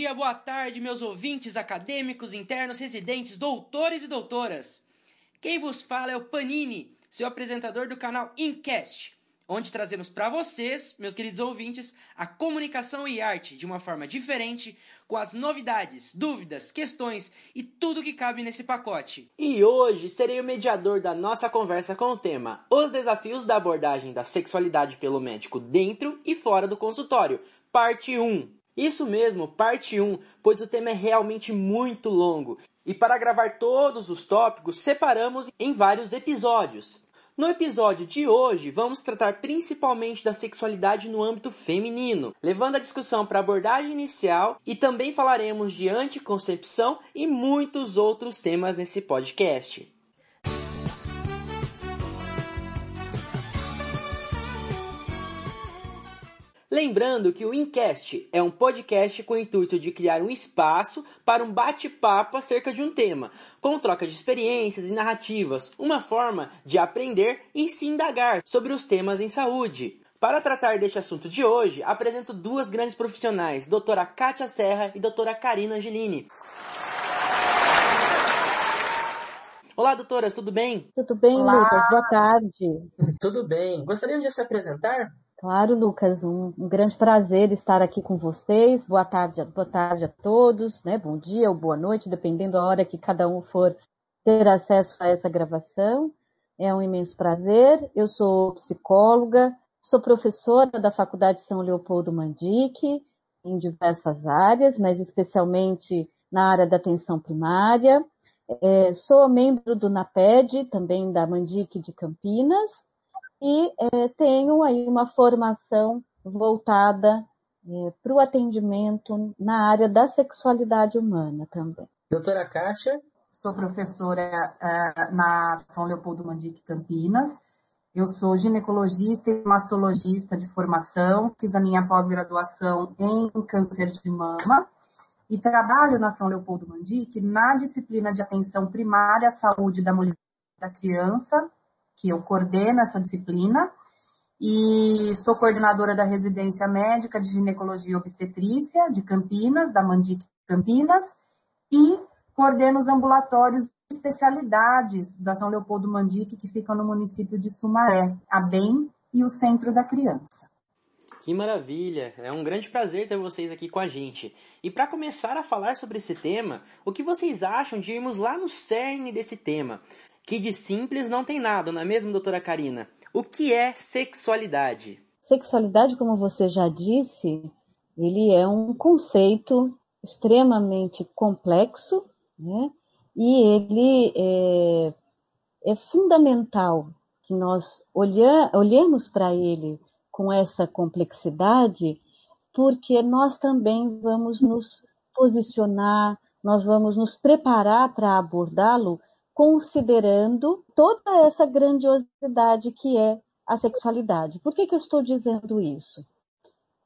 dia, boa tarde, meus ouvintes acadêmicos, internos, residentes, doutores e doutoras. Quem vos fala é o Panini, seu apresentador do canal Incast, onde trazemos para vocês, meus queridos ouvintes, a comunicação e arte de uma forma diferente, com as novidades, dúvidas, questões e tudo que cabe nesse pacote. E hoje serei o mediador da nossa conversa com o tema Os desafios da abordagem da sexualidade pelo médico dentro e fora do consultório, parte 1. Isso mesmo, parte 1, pois o tema é realmente muito longo. E para gravar todos os tópicos, separamos em vários episódios. No episódio de hoje, vamos tratar principalmente da sexualidade no âmbito feminino, levando a discussão para a abordagem inicial e também falaremos de anticoncepção e muitos outros temas nesse podcast. Lembrando que o Incast é um podcast com o intuito de criar um espaço para um bate-papo acerca de um tema, com troca de experiências e narrativas, uma forma de aprender e se indagar sobre os temas em saúde. Para tratar deste assunto de hoje, apresento duas grandes profissionais, doutora Kátia Serra e doutora Karina Angelini. Olá, doutoras, tudo bem? Tudo bem, Olá. Lucas? Boa tarde. Tudo bem. Gostariam de se apresentar? Claro, Lucas, um, um, grande prazer estar aqui com vocês. Boa tarde, boa tarde a todos, né? Bom dia ou boa noite, dependendo da hora que cada um for ter acesso a essa gravação. É um imenso prazer. Eu sou psicóloga, sou professora da Faculdade São Leopoldo Mandique, em diversas áreas, mas especialmente na área da atenção primária. É, sou membro do NAPED, também da Mandique de Campinas, e é, tenho aí uma formação voltada é, para o atendimento na área da sexualidade humana também. Doutora Kátia? Sou professora uh, na São Leopoldo Mandique Campinas. Eu sou ginecologista e mastologista de formação, fiz a minha pós-graduação em câncer de mama e trabalho na São Leopoldo Mandique na disciplina de atenção primária à saúde da mulher e da criança, que eu coordeno essa disciplina, e sou coordenadora da residência médica de ginecologia e obstetrícia de Campinas, da Mandic Campinas, e coordeno os ambulatórios de especialidades da São Leopoldo Mandic, que ficam no município de Sumaré, a BEM e o Centro da Criança. Que maravilha! É um grande prazer ter vocês aqui com a gente. E para começar a falar sobre esse tema, o que vocês acham de irmos lá no cerne desse tema? Que de simples não tem nada, não é mesmo, doutora Karina? O que é sexualidade? Sexualidade, como você já disse, ele é um conceito extremamente complexo, né? E ele é, é fundamental que nós olhemos para ele com essa complexidade, porque nós também vamos nos posicionar, nós vamos nos preparar para abordá-lo considerando toda essa grandiosidade que é a sexualidade. Por que, que eu estou dizendo isso?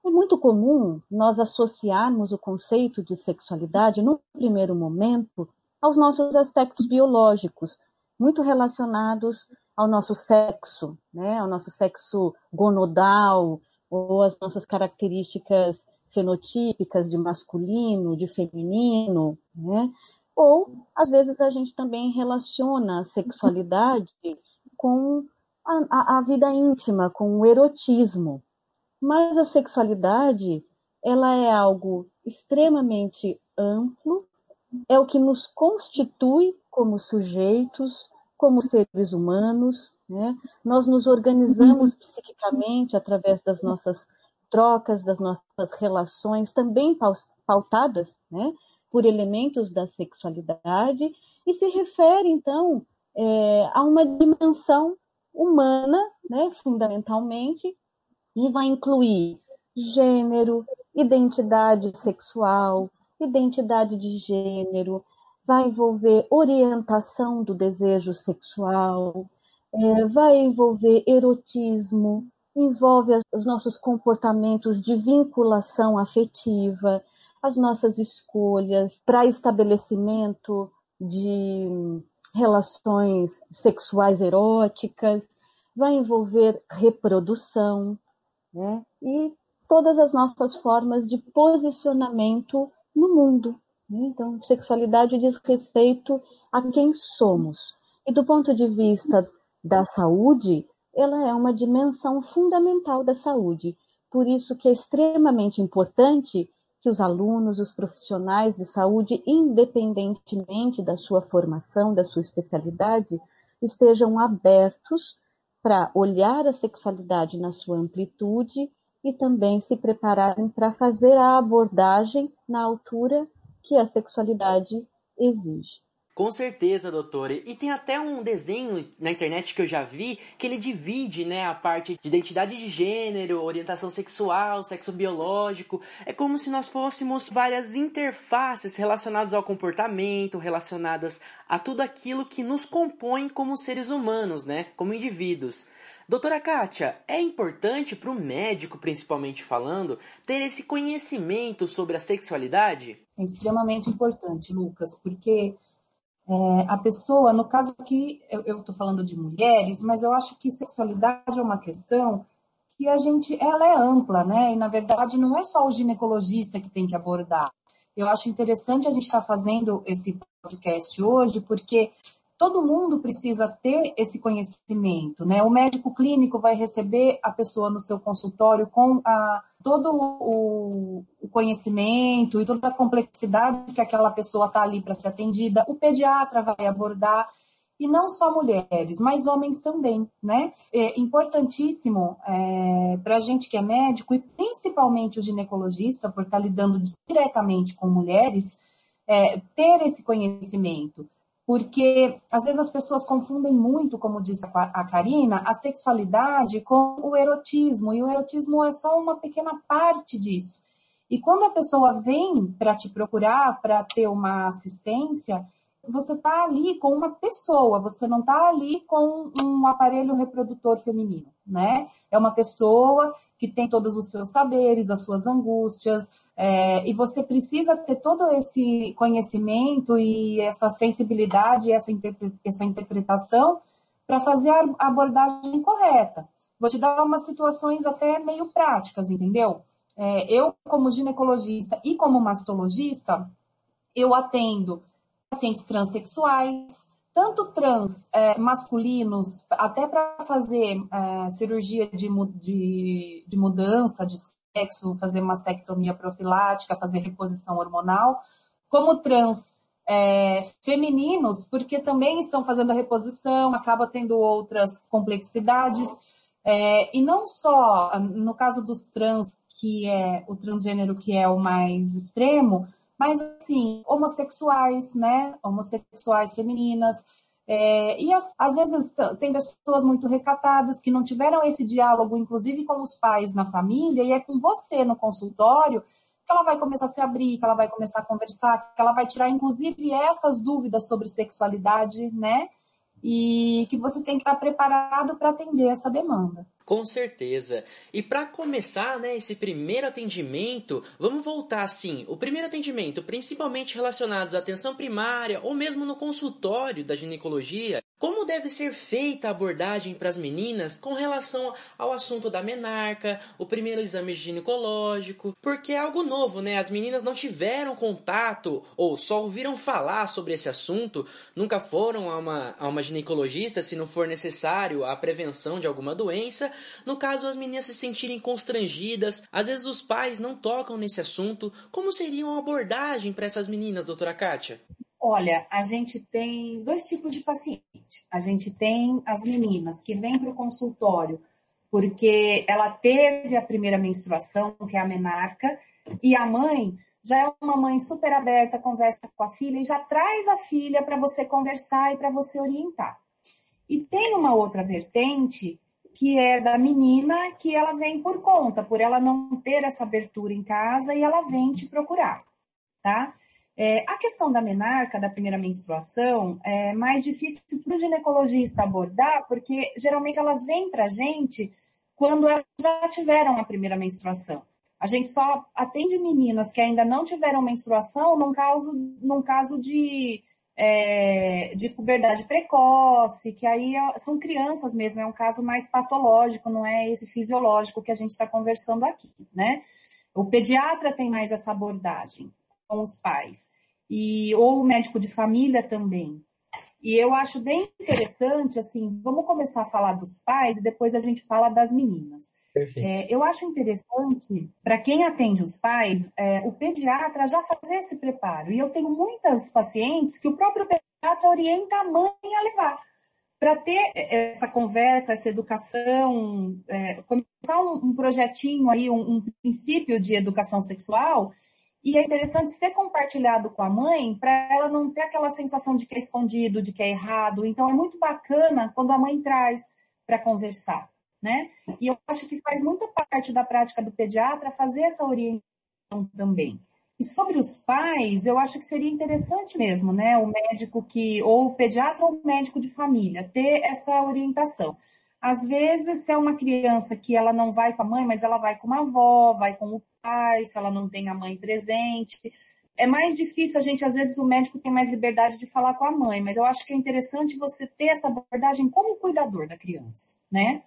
É muito comum nós associarmos o conceito de sexualidade, no primeiro momento, aos nossos aspectos biológicos, muito relacionados ao nosso sexo, né? ao nosso sexo gonodal, ou as nossas características fenotípicas de masculino, de feminino, né? Ou, às vezes, a gente também relaciona a sexualidade com a, a, a vida íntima, com o erotismo. Mas a sexualidade, ela é algo extremamente amplo, é o que nos constitui como sujeitos, como seres humanos, né? Nós nos organizamos psiquicamente através das nossas trocas, das nossas relações, também pautadas, né? Por elementos da sexualidade e se refere, então, é, a uma dimensão humana, né, fundamentalmente, e vai incluir gênero, identidade sexual, identidade de gênero, vai envolver orientação do desejo sexual, é, vai envolver erotismo, envolve os nossos comportamentos de vinculação afetiva, as nossas escolhas para estabelecimento de relações sexuais eróticas, vai envolver reprodução, né? E todas as nossas formas de posicionamento no mundo. Né? Então, sexualidade diz respeito a quem somos. E do ponto de vista da saúde, ela é uma dimensão fundamental da saúde. Por isso que é extremamente importante que os alunos, os profissionais de saúde, independentemente da sua formação, da sua especialidade, estejam abertos para olhar a sexualidade na sua amplitude e também se prepararem para fazer a abordagem na altura que a sexualidade exige. Com certeza, doutora. E tem até um desenho na internet que eu já vi que ele divide, né, a parte de identidade de gênero, orientação sexual, sexo biológico. É como se nós fôssemos várias interfaces relacionadas ao comportamento, relacionadas a tudo aquilo que nos compõe como seres humanos, né, como indivíduos. Doutora Kátia, é importante para o médico, principalmente falando, ter esse conhecimento sobre a sexualidade? É extremamente importante, Lucas, porque é, a pessoa, no caso aqui, eu estou falando de mulheres, mas eu acho que sexualidade é uma questão que a gente, ela é ampla, né? E na verdade não é só o ginecologista que tem que abordar. Eu acho interessante a gente estar tá fazendo esse podcast hoje, porque todo mundo precisa ter esse conhecimento, né? O médico clínico vai receber a pessoa no seu consultório com a, todo o, conhecimento e toda a complexidade que aquela pessoa está ali para ser atendida. O pediatra vai abordar e não só mulheres, mas homens também, né? É importantíssimo é, para a gente que é médico e principalmente o ginecologista, por estar tá lidando diretamente com mulheres, é, ter esse conhecimento porque às vezes as pessoas confundem muito, como disse a Karina, a sexualidade com o erotismo, e o erotismo é só uma pequena parte disso. E quando a pessoa vem para te procurar para ter uma assistência, você está ali com uma pessoa, você não está ali com um aparelho reprodutor feminino, né? É uma pessoa que tem todos os seus saberes, as suas angústias, é, e você precisa ter todo esse conhecimento e essa sensibilidade, essa, interpre essa interpretação para fazer a abordagem correta. Vou te dar umas situações até meio práticas, entendeu? É, eu, como ginecologista e como mastologista, eu atendo pacientes transexuais, tanto trans é, masculinos, até para fazer é, cirurgia de, de, de mudança de sexo, fazer mastectomia profilática, fazer reposição hormonal, como trans é, femininos, porque também estão fazendo a reposição, acaba tendo outras complexidades. É, e não só no caso dos trans, que é o transgênero que é o mais extremo, mas assim, homossexuais, né? Homossexuais femininas, é, e as, às vezes tem pessoas muito recatadas que não tiveram esse diálogo, inclusive com os pais na família, e é com você no consultório que ela vai começar a se abrir, que ela vai começar a conversar, que ela vai tirar, inclusive, essas dúvidas sobre sexualidade, né? E que você tem que estar preparado para atender essa demanda. Com certeza. E para começar, né, esse primeiro atendimento, vamos voltar assim. O primeiro atendimento, principalmente relacionados à atenção primária ou mesmo no consultório da ginecologia, como deve ser feita a abordagem para as meninas com relação ao assunto da menarca, o primeiro exame ginecológico? Porque é algo novo, né? As meninas não tiveram contato ou só ouviram falar sobre esse assunto, nunca foram a uma, a uma ginecologista se não for necessário a prevenção de alguma doença. No caso, as meninas se sentirem constrangidas, às vezes os pais não tocam nesse assunto. Como seria uma abordagem para essas meninas, doutora Kátia? Olha, a gente tem dois tipos de paciente. A gente tem as meninas que vêm para o consultório porque ela teve a primeira menstruação, que é a menarca, e a mãe já é uma mãe super aberta, conversa com a filha e já traz a filha para você conversar e para você orientar. E tem uma outra vertente que é da menina que ela vem por conta, por ela não ter essa abertura em casa e ela vem te procurar, tá? É, a questão da menarca, da primeira menstruação, é mais difícil para o ginecologista abordar, porque geralmente elas vêm para a gente quando elas já tiveram a primeira menstruação. A gente só atende meninas que ainda não tiveram menstruação num caso, num caso de, é, de puberdade precoce, que aí é, são crianças mesmo, é um caso mais patológico, não é esse fisiológico que a gente está conversando aqui, né? O pediatra tem mais essa abordagem. Com os pais. E, ou o médico de família também. E eu acho bem interessante, assim, vamos começar a falar dos pais e depois a gente fala das meninas. É, eu acho interessante, para quem atende os pais, é, o pediatra já fazer esse preparo. E eu tenho muitas pacientes que o próprio pediatra orienta a mãe a levar. Para ter essa conversa, essa educação, é, começar um, um, projetinho aí, um, um princípio de educação sexual, e é interessante ser compartilhado com a mãe para ela não ter aquela sensação de que é escondido, de que é errado. Então é muito bacana quando a mãe traz para conversar, né? E eu acho que faz muita parte da prática do pediatra fazer essa orientação também. E sobre os pais, eu acho que seria interessante mesmo, né? O médico que, ou o pediatra ou o médico de família, ter essa orientação. Às vezes, se é uma criança que ela não vai com a mãe, mas ela vai com uma avó, vai com o pai, se ela não tem a mãe presente. É mais difícil, a gente, às vezes, o médico tem mais liberdade de falar com a mãe, mas eu acho que é interessante você ter essa abordagem como cuidador da criança, né?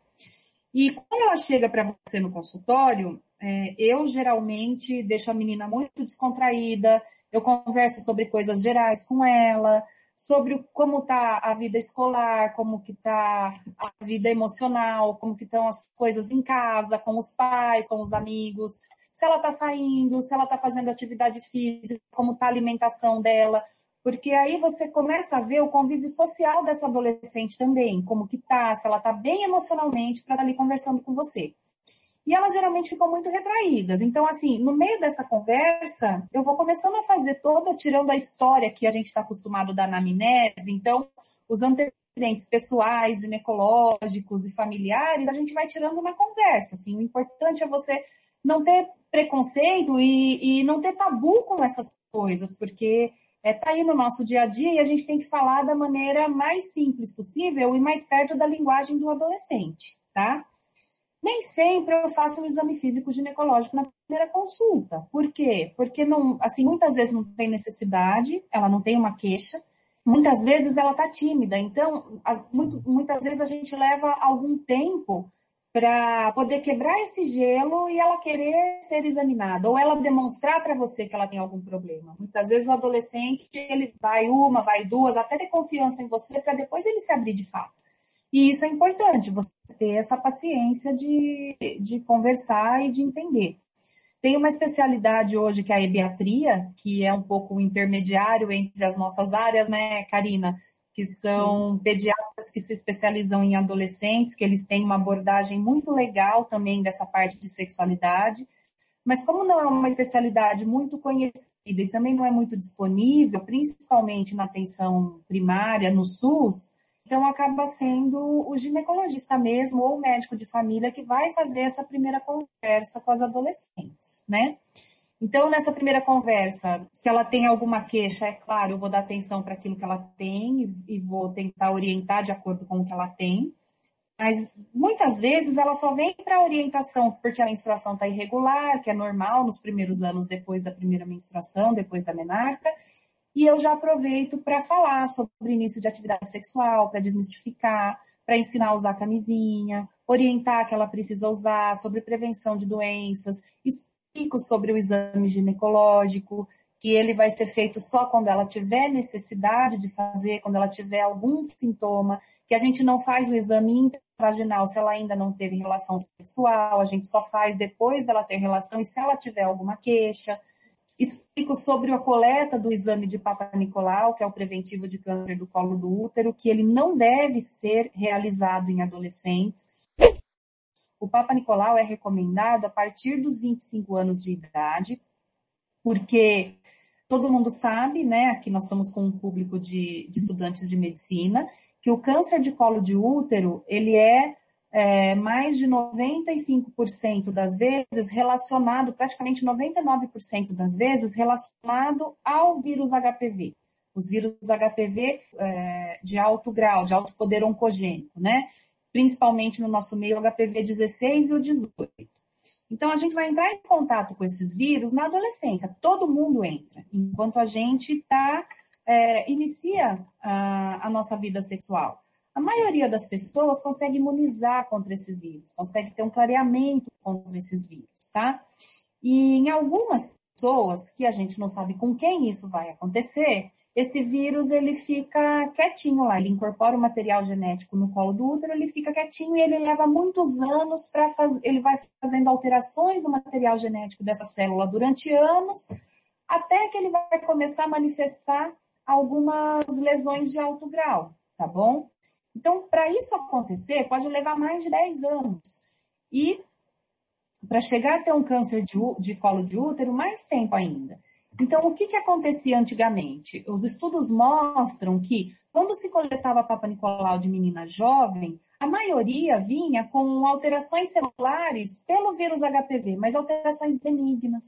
E quando ela chega para você no consultório, é, eu geralmente deixo a menina muito descontraída, eu converso sobre coisas gerais com ela, sobre como está a vida escolar, como que está a vida emocional, como que estão as coisas em casa, com os pais, com os amigos, se ela está saindo, se ela está fazendo atividade física, como está a alimentação dela, porque aí você começa a ver o convívio social dessa adolescente também, como que tá, se ela está bem emocionalmente para estar tá ali conversando com você e elas geralmente ficam muito retraídas. Então, assim, no meio dessa conversa, eu vou começando a fazer toda, tirando a história que a gente está acostumado da anamnese, então, os antecedentes pessoais, ginecológicos e familiares, a gente vai tirando uma conversa, assim, o importante é você não ter preconceito e, e não ter tabu com essas coisas, porque é, tá aí no nosso dia a dia e a gente tem que falar da maneira mais simples possível e mais perto da linguagem do adolescente, tá? Nem sempre eu faço um exame físico ginecológico na primeira consulta. Por quê? Porque não, assim, muitas vezes não tem necessidade, ela não tem uma queixa, muitas vezes ela está tímida. Então, muito, muitas vezes a gente leva algum tempo para poder quebrar esse gelo e ela querer ser examinada, ou ela demonstrar para você que ela tem algum problema. Muitas vezes o adolescente, ele vai uma, vai duas, até ter confiança em você para depois ele se abrir de fato. E isso é importante, você ter essa paciência de, de conversar e de entender. Tem uma especialidade hoje que é a ebiatria, que é um pouco o intermediário entre as nossas áreas, né, Karina? Que são Sim. pediatras que se especializam em adolescentes, que eles têm uma abordagem muito legal também dessa parte de sexualidade. Mas como não é uma especialidade muito conhecida e também não é muito disponível, principalmente na atenção primária, no SUS, então, acaba sendo o ginecologista mesmo ou o médico de família que vai fazer essa primeira conversa com as adolescentes, né? Então, nessa primeira conversa, se ela tem alguma queixa, é claro, eu vou dar atenção para aquilo que ela tem e vou tentar orientar de acordo com o que ela tem. Mas muitas vezes ela só vem para orientação porque a menstruação está irregular, que é normal nos primeiros anos depois da primeira menstruação, depois da menarca, e eu já aproveito para falar sobre início de atividade sexual, para desmistificar, para ensinar a usar camisinha, orientar que ela precisa usar, sobre prevenção de doenças, explico sobre o exame ginecológico, que ele vai ser feito só quando ela tiver necessidade de fazer, quando ela tiver algum sintoma, que a gente não faz o exame intravaginal se ela ainda não teve relação sexual, a gente só faz depois dela ter relação e se ela tiver alguma queixa. Explico sobre a coleta do exame de Papa Nicolau, que é o preventivo de câncer do colo do útero, que ele não deve ser realizado em adolescentes. O Papa Nicolau é recomendado a partir dos 25 anos de idade, porque todo mundo sabe, né, aqui nós estamos com um público de, de estudantes de medicina, que o câncer de colo de útero, ele é é, mais de 95% das vezes relacionado, praticamente 99% das vezes relacionado ao vírus HPV. Os vírus HPV é, de alto grau, de alto poder oncogênico, né? Principalmente no nosso meio HPV 16 e o 18. Então, a gente vai entrar em contato com esses vírus na adolescência. Todo mundo entra, enquanto a gente tá, é, inicia a, a nossa vida sexual. A maioria das pessoas consegue imunizar contra esses vírus, consegue ter um clareamento contra esses vírus, tá? E em algumas pessoas, que a gente não sabe com quem isso vai acontecer, esse vírus ele fica quietinho lá, ele incorpora o material genético no colo do útero, ele fica quietinho e ele leva muitos anos para fazer, ele vai fazendo alterações no material genético dessa célula durante anos, até que ele vai começar a manifestar algumas lesões de alto grau, tá bom? Então, para isso acontecer, pode levar mais de 10 anos. E para chegar a ter um câncer de, de colo de útero, mais tempo ainda. Então, o que, que acontecia antigamente? Os estudos mostram que quando se coletava Papa Nicolau de menina jovem, a maioria vinha com alterações celulares pelo vírus HPV, mas alterações benignas.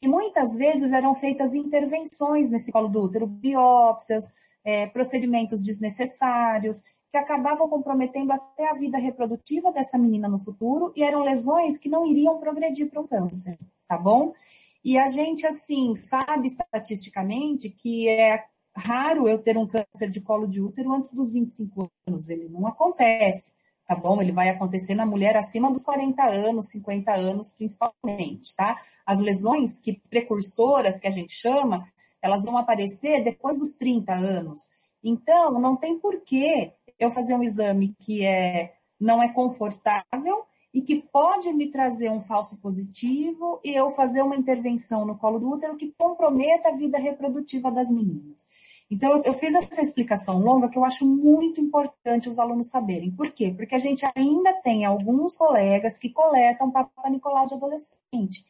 E muitas vezes eram feitas intervenções nesse colo do útero, biópsias, é, procedimentos desnecessários, que acabavam comprometendo até a vida reprodutiva dessa menina no futuro e eram lesões que não iriam progredir para o câncer, tá bom? E a gente, assim, sabe estatisticamente que é raro eu ter um câncer de colo de útero antes dos 25 anos. Ele não acontece, tá bom? Ele vai acontecer na mulher acima dos 40 anos, 50 anos principalmente, tá? As lesões que precursoras, que a gente chama, elas vão aparecer depois dos 30 anos. Então, não tem porquê eu fazer um exame que é, não é confortável e que pode me trazer um falso positivo e eu fazer uma intervenção no colo do útero que comprometa a vida reprodutiva das meninas. Então, eu fiz essa explicação longa que eu acho muito importante os alunos saberem. Por quê? Porque a gente ainda tem alguns colegas que coletam Papa Nicolau de adolescente.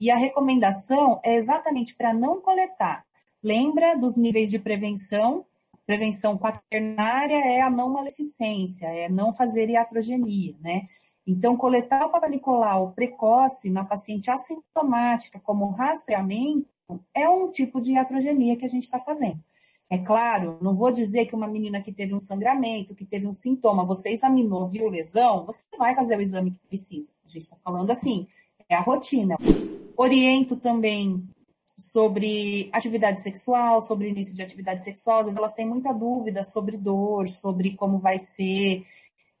E a recomendação é exatamente para não coletar. Lembra dos níveis de prevenção? Prevenção quaternária é a não maleficência, é não fazer iatrogenia, né? Então, coletar o Papa Nicolau precoce na paciente assintomática como rastreamento é um tipo de iatrogenia que a gente está fazendo. É claro, não vou dizer que uma menina que teve um sangramento, que teve um sintoma, você examinou, viu lesão, você vai fazer o exame que precisa. A gente está falando assim, é a rotina. Oriento também sobre atividade sexual, sobre início de atividade sexual, às vezes elas têm muita dúvida sobre dor, sobre como vai ser,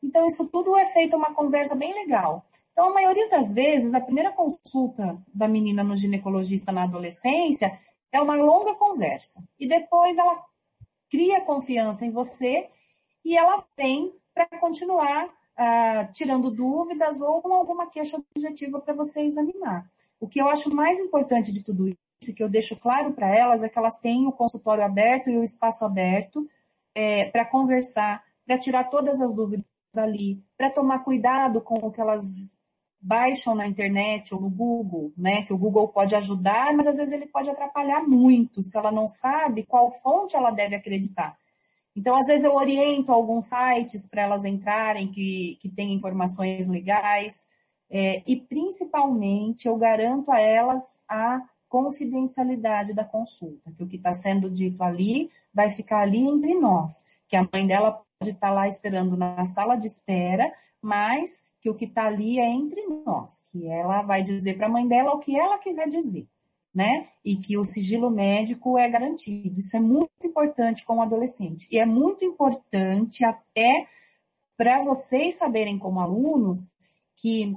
então, isso tudo é feito uma conversa bem legal. Então, a maioria das vezes, a primeira consulta da menina no ginecologista na adolescência é uma longa conversa. E depois ela cria confiança em você e ela vem para continuar uh, tirando dúvidas ou com alguma queixa objetiva para você examinar. O que eu acho mais importante de tudo que eu deixo claro para elas, é que elas têm o consultório aberto e o espaço aberto é, para conversar, para tirar todas as dúvidas ali, para tomar cuidado com o que elas baixam na internet ou no Google, né? Que o Google pode ajudar, mas às vezes ele pode atrapalhar muito se ela não sabe qual fonte ela deve acreditar. Então, às vezes eu oriento alguns sites para elas entrarem que, que tem informações legais é, e principalmente eu garanto a elas a confidencialidade da consulta, que o que está sendo dito ali vai ficar ali entre nós, que a mãe dela pode estar lá esperando na sala de espera, mas que o que está ali é entre nós, que ela vai dizer para a mãe dela o que ela quiser dizer, né? E que o sigilo médico é garantido. Isso é muito importante com o adolescente. E é muito importante até para vocês saberem como alunos que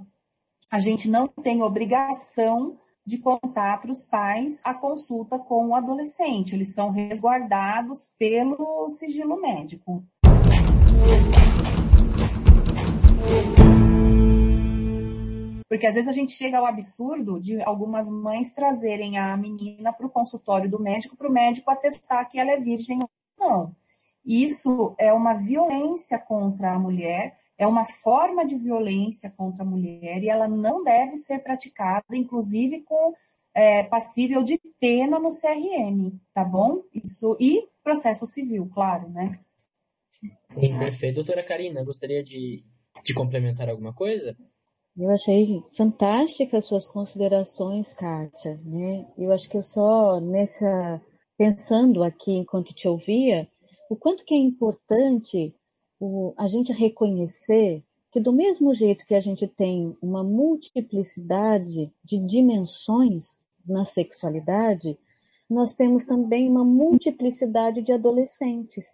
a gente não tem obrigação de contar para os pais a consulta com o adolescente. Eles são resguardados pelo sigilo médico. Porque às vezes a gente chega ao absurdo de algumas mães trazerem a menina para o consultório do médico, para o médico atestar que ela é virgem ou não. Isso é uma violência contra a mulher, é uma forma de violência contra a mulher e ela não deve ser praticada, inclusive com é, passível de pena no CRM, tá bom? Isso e processo civil, claro, né? Sim, perfeito. Doutora Karina, gostaria de, de complementar alguma coisa? Eu achei fantásticas suas considerações, Kátia. Né? Eu acho que eu só nessa pensando aqui enquanto te ouvia, o quanto que é importante o, a gente reconhecer que do mesmo jeito que a gente tem uma multiplicidade de dimensões na sexualidade, nós temos também uma multiplicidade de adolescentes,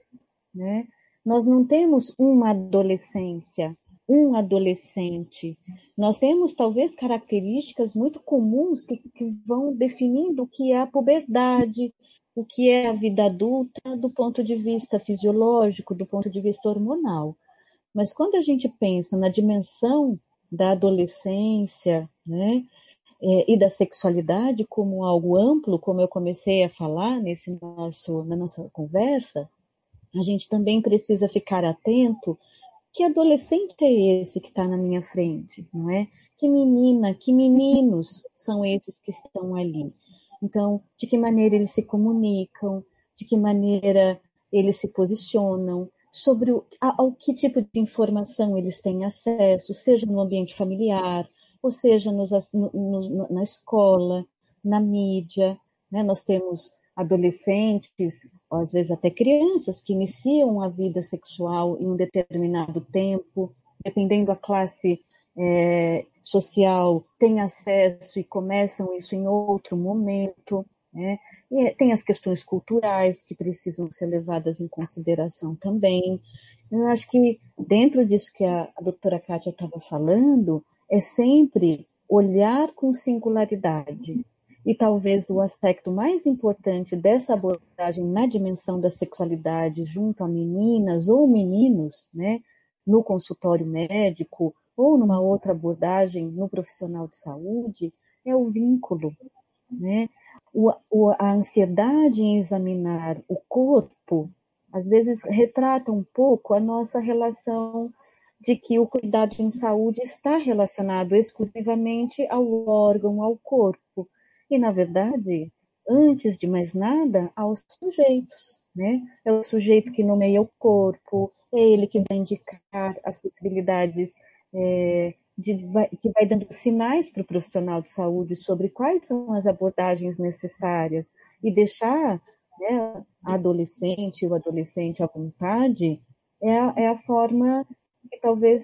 né? Nós não temos uma adolescência, um adolescente. Nós temos talvez características muito comuns que, que vão definindo o que é a puberdade, o que é a vida adulta do ponto de vista fisiológico, do ponto de vista hormonal. Mas quando a gente pensa na dimensão da adolescência, né, é, e da sexualidade como algo amplo, como eu comecei a falar nesse nosso, na nossa conversa, a gente também precisa ficar atento que adolescente é esse que está na minha frente, não é? Que menina, que meninos são esses que estão ali? Então, de que maneira eles se comunicam, de que maneira eles se posicionam, sobre o, ao que tipo de informação eles têm acesso, seja no ambiente familiar, ou seja nos, no, no, na escola, na mídia. Né? Nós temos adolescentes, às vezes até crianças, que iniciam a vida sexual em um determinado tempo, dependendo da classe é, social, têm acesso e começam isso em outro momento. Né? E tem as questões culturais que precisam ser levadas em consideração também. Eu acho que dentro disso que a, a doutora Kátia estava falando, é sempre olhar com singularidade. E talvez o aspecto mais importante dessa abordagem na dimensão da sexualidade junto a meninas ou meninos, né, no consultório médico ou numa outra abordagem no profissional de saúde, é o vínculo, né? O, o, a ansiedade em examinar o corpo, às vezes retrata um pouco a nossa relação de que o cuidado em saúde está relacionado exclusivamente ao órgão, ao corpo. E, na verdade, antes de mais nada, aos sujeitos. Né? É o sujeito que nomeia o corpo, é ele que vai indicar as possibilidades, é, de, que vai dando sinais para o profissional de saúde sobre quais são as abordagens necessárias e deixar né, a adolescente o adolescente à vontade é a, é a forma que talvez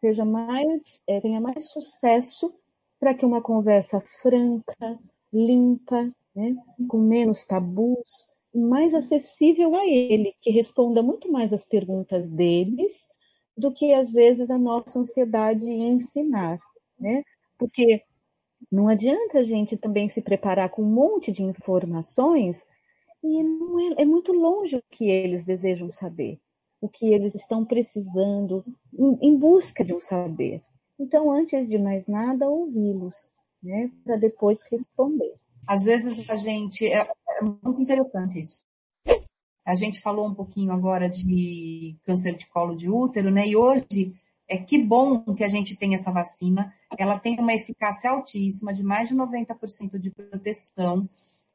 seja mais, é, tenha mais sucesso para que uma conversa franca, limpa, né, com menos tabus, mais acessível a ele, que responda muito mais às perguntas deles do que às vezes a nossa ansiedade em ensinar, né? Porque não adianta a gente também se preparar com um monte de informações e é, é muito longe o que eles desejam saber o que eles estão precisando, em, em busca de um saber. Então, antes de mais nada, ouvi-los, né, para depois responder. Às vezes a gente é, é muito interessante isso. A gente falou um pouquinho agora de câncer de colo de útero, né? E hoje é que bom que a gente tem essa vacina. Ela tem uma eficácia altíssima, de mais de 90% de proteção.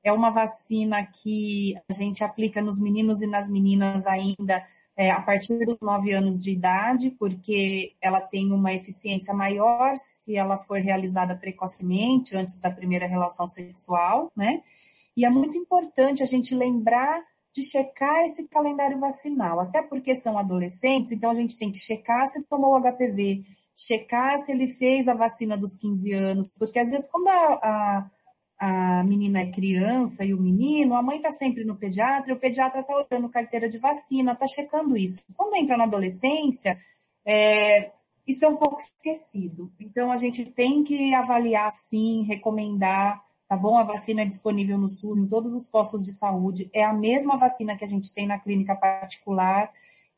É uma vacina que a gente aplica nos meninos e nas meninas ainda é, a partir dos 9 anos de idade, porque ela tem uma eficiência maior se ela for realizada precocemente, antes da primeira relação sexual, né? E é muito importante a gente lembrar de checar esse calendário vacinal, até porque são adolescentes, então a gente tem que checar se tomou o HPV, checar se ele fez a vacina dos 15 anos, porque às vezes quando a, a a menina é criança e o menino, a mãe está sempre no pediatra, e o pediatra está olhando carteira de vacina, está checando isso. Quando entra na adolescência, é, isso é um pouco esquecido. Então, a gente tem que avaliar sim, recomendar, tá bom? A vacina é disponível no SUS, em todos os postos de saúde, é a mesma vacina que a gente tem na clínica particular.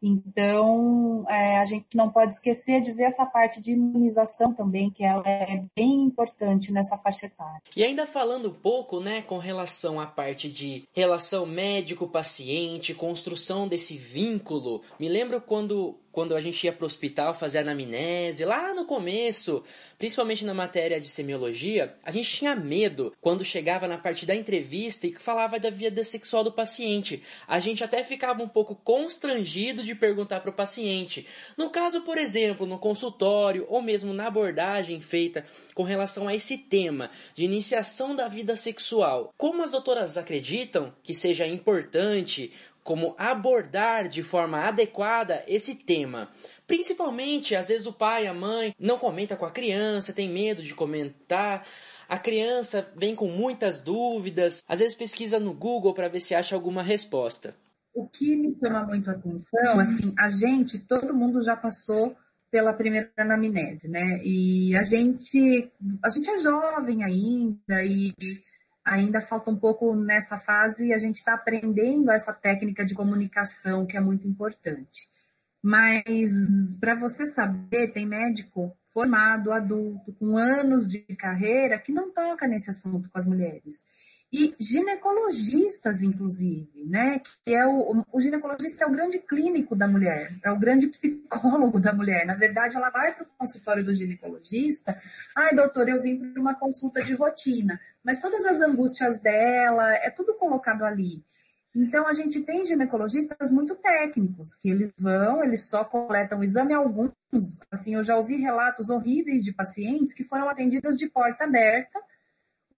Então, é, a gente não pode esquecer de ver essa parte de imunização também, que ela é bem importante nessa faixa etária. E ainda falando um pouco, né, com relação à parte de relação médico-paciente, construção desse vínculo, me lembro quando quando a gente ia para o hospital fazer anamnese, lá no começo, principalmente na matéria de semiologia, a gente tinha medo quando chegava na parte da entrevista e que falava da vida sexual do paciente. A gente até ficava um pouco constrangido de perguntar para o paciente. No caso, por exemplo, no consultório ou mesmo na abordagem feita com relação a esse tema de iniciação da vida sexual, como as doutoras acreditam que seja importante como abordar de forma adequada esse tema. Principalmente, às vezes o pai, a mãe não comenta com a criança, tem medo de comentar. A criança vem com muitas dúvidas, às vezes pesquisa no Google para ver se acha alguma resposta. O que me chama muito a atenção, assim, a gente, todo mundo já passou pela primeira anamnese, né? E a gente, a gente é jovem ainda e ainda falta um pouco nessa fase e a gente está aprendendo essa técnica de comunicação que é muito importante. Mas para você saber, tem médico formado, adulto, com anos de carreira, que não toca nesse assunto com as mulheres e ginecologistas, inclusive, né? Que é o, o ginecologista é o grande clínico da mulher, é o grande psicólogo da mulher. Na verdade, ela vai para o consultório do ginecologista. Ai, doutor, eu vim para uma consulta de rotina, mas todas as angústias dela, é tudo colocado ali. Então, a gente tem ginecologistas muito técnicos, que eles vão, eles só coletam exame. Alguns, assim, eu já ouvi relatos horríveis de pacientes que foram atendidas de porta aberta,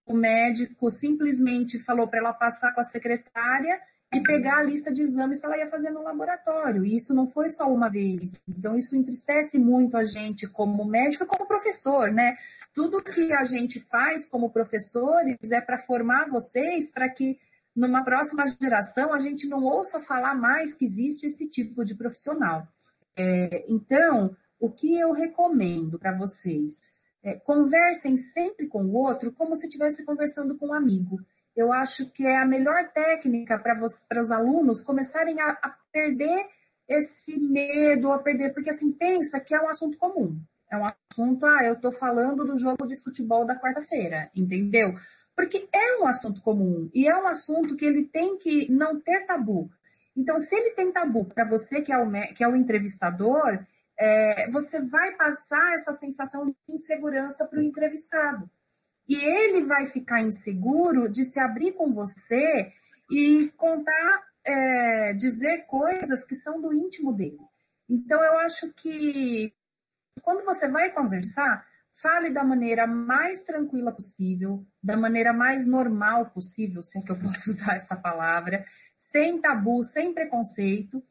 o médico simplesmente falou para ela passar com a secretária e pegar a lista de exames que ela ia fazer no laboratório. E isso não foi só uma vez. Então, isso entristece muito a gente como médico e como professor, né? Tudo que a gente faz como professores é para formar vocês para que numa próxima geração a gente não ouça falar mais que existe esse tipo de profissional. É, então, o que eu recomendo para vocês? É, conversem sempre com o outro como se estivesse conversando com um amigo. Eu acho que é a melhor técnica para os alunos começarem a, a, perder esse medo, a perder, porque assim, pensa que é um assunto comum. É um assunto, ah, eu estou falando do jogo de futebol da quarta-feira, entendeu? Porque é um assunto comum e é um assunto que ele tem que não ter tabu. Então, se ele tem tabu para você que é o, que é o entrevistador, é, você vai passar essa sensação de insegurança para o entrevistado. E ele vai ficar inseguro de se abrir com você e contar, é, dizer coisas que são do íntimo dele. Então, eu acho que quando você vai conversar, fale da maneira mais tranquila possível, da maneira mais normal possível, se é que eu posso usar essa palavra, sem tabu, sem preconceito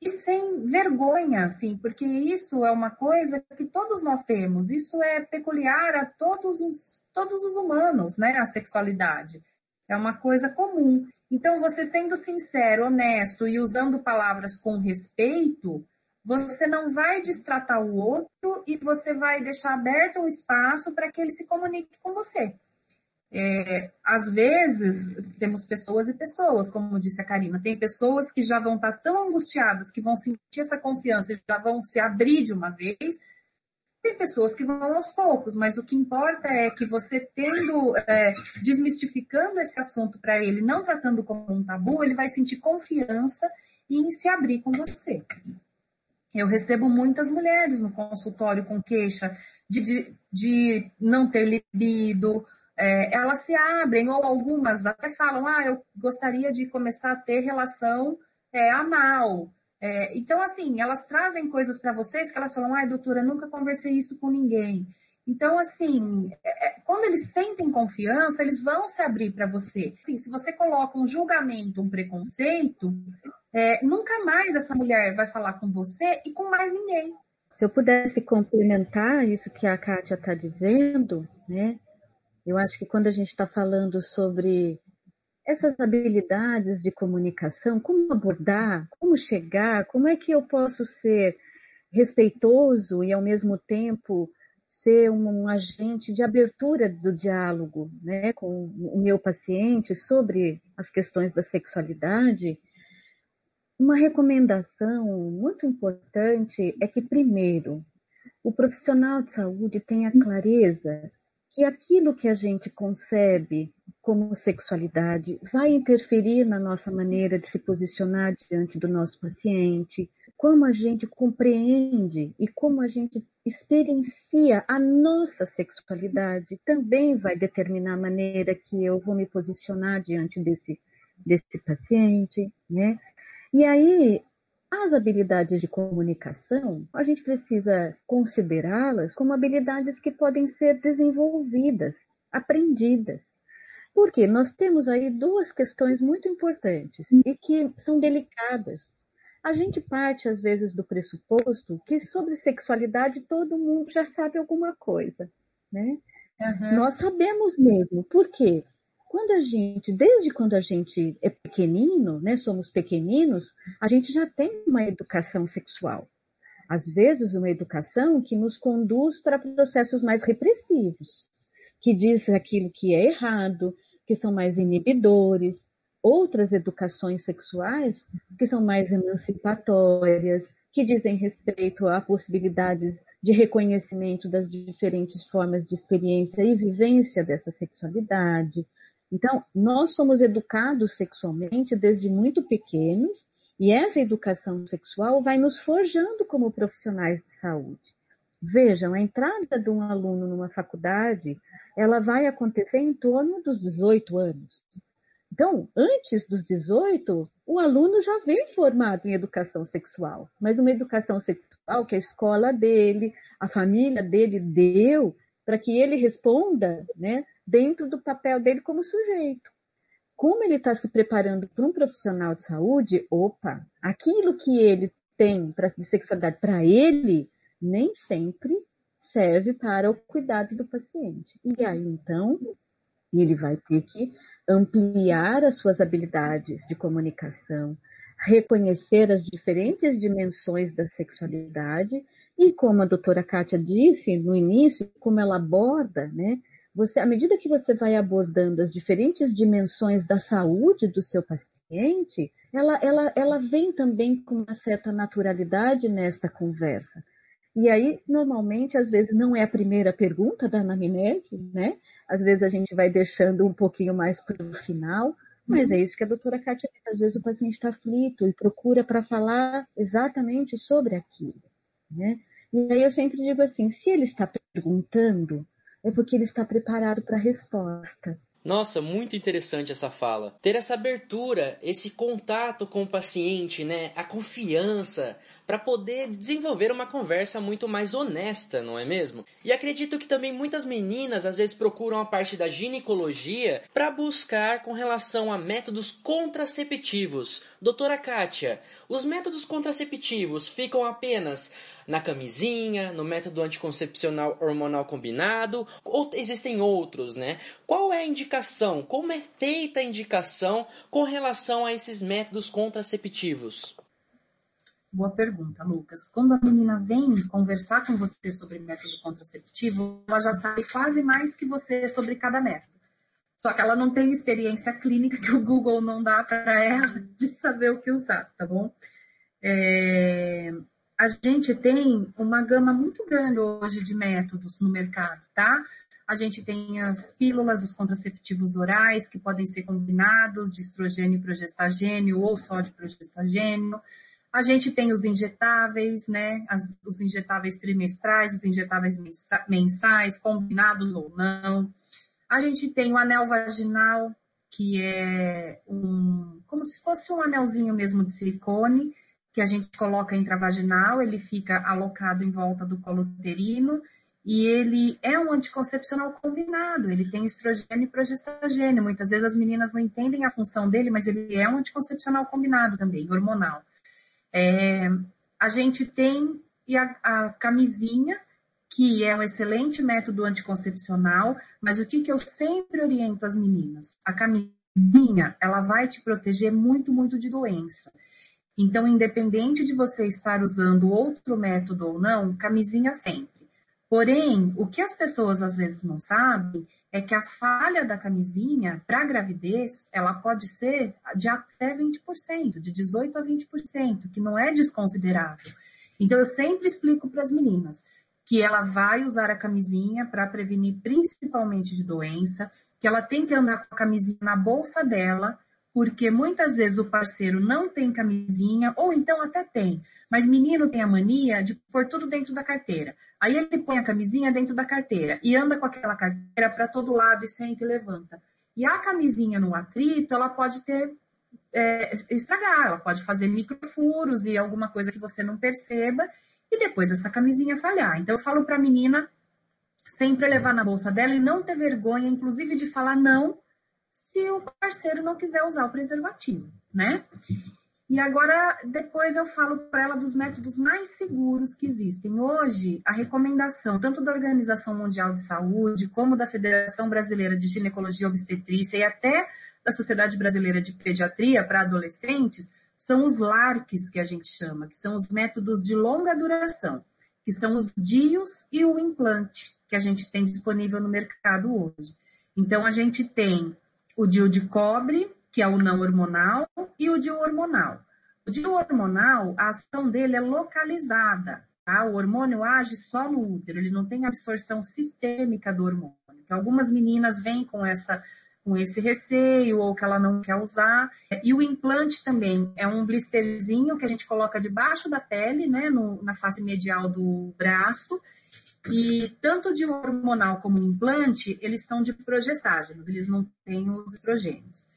e sem vergonha, assim, porque isso é uma coisa que todos nós temos, isso é peculiar a todos os, todos os humanos, né, a sexualidade. É uma coisa comum. Então, você sendo sincero, honesto e usando palavras com respeito, você não vai destratar o outro e você vai deixar aberto um espaço para que ele se comunique com você. É, às vezes, temos pessoas e pessoas, como disse a Karina. Tem pessoas que já vão estar tão angustiadas que vão sentir essa confiança e já vão se abrir de uma vez. Tem pessoas que vão aos poucos, mas o que importa é que você tendo, é, desmistificando esse assunto para ele, não tratando como um tabu, ele vai sentir confiança em se abrir com você. Eu recebo muitas mulheres no consultório com queixa de, de, de não ter libido, é, elas se abrem, ou algumas até falam, ah, eu gostaria de começar a ter relação é, anal. É, então, assim, elas trazem coisas para vocês que elas falam, ai, doutora, nunca conversei isso com ninguém. Então, assim, é, é, quando eles sentem confiança, eles vão se abrir para você. Assim, se você coloca um julgamento, um preconceito, é, nunca mais essa mulher vai falar com você e com mais ninguém. Se eu pudesse complementar isso que a Kátia está dizendo, né? Eu acho que quando a gente está falando sobre essas habilidades de comunicação, como abordar, como chegar, como é que eu posso ser respeitoso e ao mesmo tempo ser um, agente de abertura do diálogo né, com o meu paciente sobre as questões da sexualidade, uma recomendação muito importante é que, primeiro, o profissional de saúde tenha clareza que aquilo que a gente concebe como sexualidade vai interferir na nossa maneira de se posicionar diante do nosso paciente, como a gente compreende e como a gente experiencia a nossa sexualidade também vai determinar a maneira que eu vou me posicionar diante desse, desse paciente, né? E aí, as habilidades de comunicação, a gente precisa considerá-las como habilidades que podem ser desenvolvidas, aprendidas. Porque nós temos aí duas questões muito importantes e que são delicadas. A gente parte, às vezes, do pressuposto que sobre sexualidade todo mundo já sabe alguma coisa, né? Uhum. Nós sabemos mesmo. Por quê? Quando a gente, desde quando a gente é pequenino, né, somos pequeninos, a gente já tem uma educação sexual. às vezes, uma educação que nos conduz para processos mais repressivos, que diz aquilo que é errado, que são mais inibidores, outras educações sexuais que são mais emancipatórias, que dizem respeito a possibilidades de reconhecimento das diferentes formas de experiência e vivência dessa sexualidade. Então, nós somos educados sexualmente desde muito pequenos e essa educação sexual vai nos forjando como profissionais de saúde. Vejam, a entrada de um aluno numa faculdade, ela vai acontecer em torno dos 18 anos. Então, antes dos 18, o aluno já vem formado em educação sexual, mas uma educação sexual que a escola dele, a família dele deu para que ele responda né, dentro do papel dele como sujeito. Como ele está se preparando para um profissional de saúde, opa, aquilo que ele tem pra, de sexualidade para ele, nem sempre serve para o cuidado do paciente. E aí, então, ele vai ter que ampliar as suas habilidades de comunicação, reconhecer as diferentes dimensões da sexualidade e, como a doutora Kátia disse no início, como ela aborda, né? Você, à medida que você vai abordando as diferentes dimensões da saúde do seu paciente, ela, ela, ela vem também com uma certa naturalidade nesta conversa. E aí, normalmente, às vezes não é a primeira pergunta da anamnese, né? Às vezes a gente vai deixando um pouquinho mais para o final, mas é isso que a doutora Kátia disse. Às vezes o paciente está aflito e procura para falar exatamente sobre aquilo, né? E aí eu sempre digo assim, se ele está perguntando, é porque ele está preparado para a resposta. Nossa, muito interessante essa fala. Ter essa abertura, esse contato com o paciente, né? A confiança para poder desenvolver uma conversa muito mais honesta, não é mesmo? E acredito que também muitas meninas às vezes procuram a parte da ginecologia para buscar com relação a métodos contraceptivos. Doutora Kátia, os métodos contraceptivos ficam apenas na camisinha, no método anticoncepcional hormonal combinado, ou existem outros, né? Qual é a indicação? Como é feita a indicação com relação a esses métodos contraceptivos? Boa pergunta, Lucas. Quando a menina vem conversar com você sobre método contraceptivo, ela já sabe quase mais que você sobre cada método. Só que ela não tem experiência clínica que o Google não dá para ela de saber o que usar, tá bom? É, a gente tem uma gama muito grande hoje de métodos no mercado, tá? A gente tem as pílulas, os contraceptivos orais, que podem ser combinados de estrogênio e progestagênio ou só de progestagênio. A gente tem os injetáveis, né? As, os injetáveis trimestrais, os injetáveis mensais, combinados ou não. A gente tem o anel vaginal, que é um, como se fosse um anelzinho mesmo de silicone, que a gente coloca intravaginal, ele fica alocado em volta do colo uterino e ele é um anticoncepcional combinado, ele tem estrogênio e progestagênio. Muitas vezes as meninas não entendem a função dele, mas ele é um anticoncepcional combinado também, hormonal. É, a gente tem a, a, camisinha, que é um excelente método anticoncepcional, mas o que, que eu sempre oriento as meninas? A camisinha, ela vai te proteger muito, muito de doença. Então, independente de você estar usando outro método ou não, camisinha sempre. Porém, o que as pessoas às vezes não sabem é que a falha da camisinha para gravidez, ela pode ser de até 20%, de 18 a 20%, que não é desconsiderável. Então, eu sempre explico para as meninas que ela vai usar a camisinha para prevenir principalmente de doença, que ela tem que andar com a camisinha na bolsa dela, porque muitas vezes o parceiro não tem camisinha, ou então até tem, mas menino tem a mania de pôr tudo dentro da carteira. Aí ele põe a camisinha dentro da carteira e anda com aquela carteira para todo lado e senta e levanta. E a camisinha no atrito, ela pode ter é, estragar, ela pode fazer microfuros e alguma coisa que você não perceba e depois essa camisinha falhar. Então eu falo para a menina sempre levar na bolsa dela e não ter vergonha, inclusive de falar não se o parceiro não quiser usar o preservativo, né? E agora, depois eu falo para ela dos métodos mais seguros que existem. Hoje, a recomendação, tanto da Organização Mundial de Saúde, como da Federação Brasileira de Ginecologia e Obstetrícia e até da Sociedade Brasileira de Pediatria para adolescentes, são os LARCs, que a gente chama, que são os métodos de longa duração, que são os DIUs e o implante, que a gente tem disponível no mercado hoje. Então, a gente tem o DIU de cobre, que é o não hormonal, e o DIU hormonal. O DIU hormonal, a ação dele é localizada, tá? O hormônio age só no útero, ele não tem absorção sistêmica do hormônio. Que algumas meninas vêm com essa com esse receio ou que ela não quer usar. E o implante também é um blisterzinho que a gente coloca debaixo da pele, né, no, na face medial do braço. E tanto de hormonal como implante, eles são de progestágenos, eles não têm os estrogênios.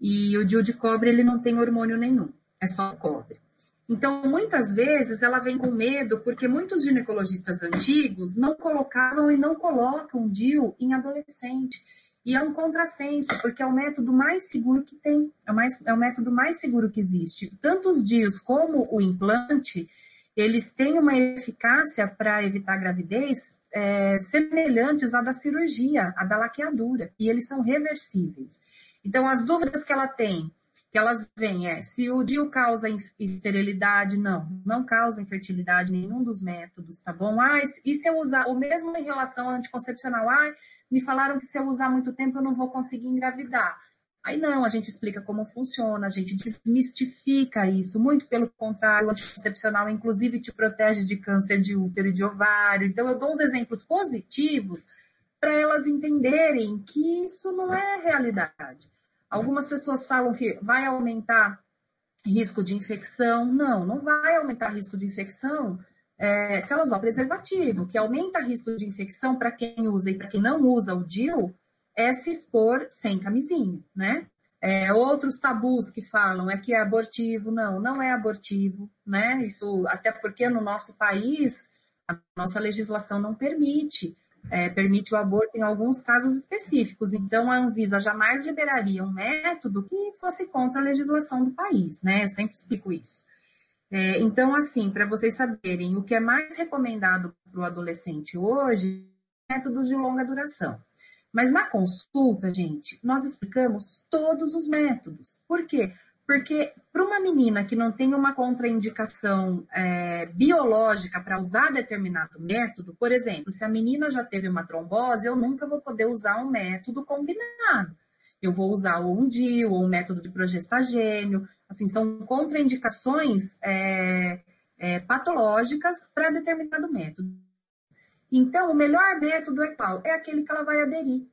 E o DIU de cobre, ele não tem hormônio nenhum, é só cobre. Então, muitas vezes ela vem com medo porque muitos ginecologistas antigos não colocavam e não colocam DIU em adolescente. E é um contrassenso, porque é o método mais seguro que tem, é o, mais, é o método mais seguro que existe. Tanto os DIUs como o implante, eles têm uma eficácia para evitar gravidez é, semelhantes à da cirurgia, à da laqueadura, e eles são reversíveis. Então, as dúvidas que ela tem que elas vêm é se o DIU causa esterilidade, não, não causa infertilidade nenhum dos métodos, tá bom? Ah, e se eu usar, o mesmo em relação ao anticoncepcional, ah, me falaram que se eu usar muito tempo eu não vou conseguir engravidar. Aí não, a gente explica como funciona, a gente desmistifica isso, muito pelo contrário, o anticoncepcional inclusive te protege de câncer de útero e de ovário. Então eu dou uns exemplos positivos para elas entenderem que isso não é realidade. Algumas pessoas falam que vai aumentar risco de infecção. Não, não vai aumentar risco de infecção é, se elas usam preservativo, que aumenta risco de infecção para quem usa e para quem não usa o DIU, é se expor sem camisinha, né? É, outros tabus que falam é que é abortivo, não, não é abortivo, né? Isso até porque no nosso país a nossa legislação não permite é, permite o aborto em alguns casos específicos. Então, a Anvisa jamais liberaria um método que fosse contra a legislação do país, né? Eu sempre explico isso. É, então, assim, para vocês saberem, o que é mais recomendado para o adolescente hoje é métodos de longa duração. Mas na consulta, gente, nós explicamos todos os métodos. Por quê? Porque para uma menina que não tem uma contraindicação é, biológica para usar determinado método, por exemplo, se a menina já teve uma trombose, eu nunca vou poder usar um método combinado. Eu vou usar ou um DIU ou um método de progestagênio. Assim, são contraindicações é, é, patológicas para determinado método. Então, o melhor método é qual? É aquele que ela vai aderir.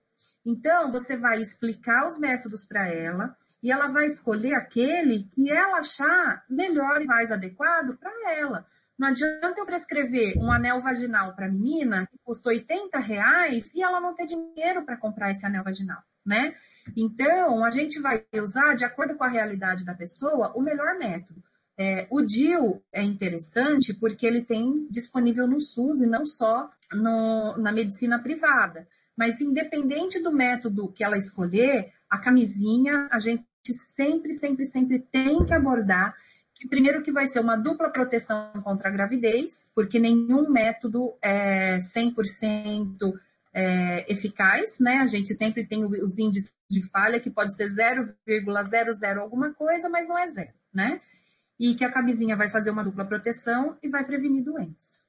Então, você vai explicar os métodos para ela, e ela vai escolher aquele que ela achar melhor e mais adequado para ela. Não adianta eu prescrever um anel vaginal para a menina que custa 80 reais e ela não ter dinheiro para comprar esse anel vaginal, né? Então, a gente vai usar, de acordo com a realidade da pessoa, o melhor método. É, o DIL é interessante porque ele tem disponível no SUS e não só no, na medicina privada. Mas independente do método que ela escolher, a camisinha a gente sempre, sempre, sempre tem que abordar que primeiro que vai ser uma dupla proteção contra a gravidez, porque nenhum método é 100% é, eficaz, né? A gente sempre tem os índices de falha que pode ser 0,00 alguma coisa, mas não é zero, né? E que a camisinha vai fazer uma dupla proteção e vai prevenir doenças.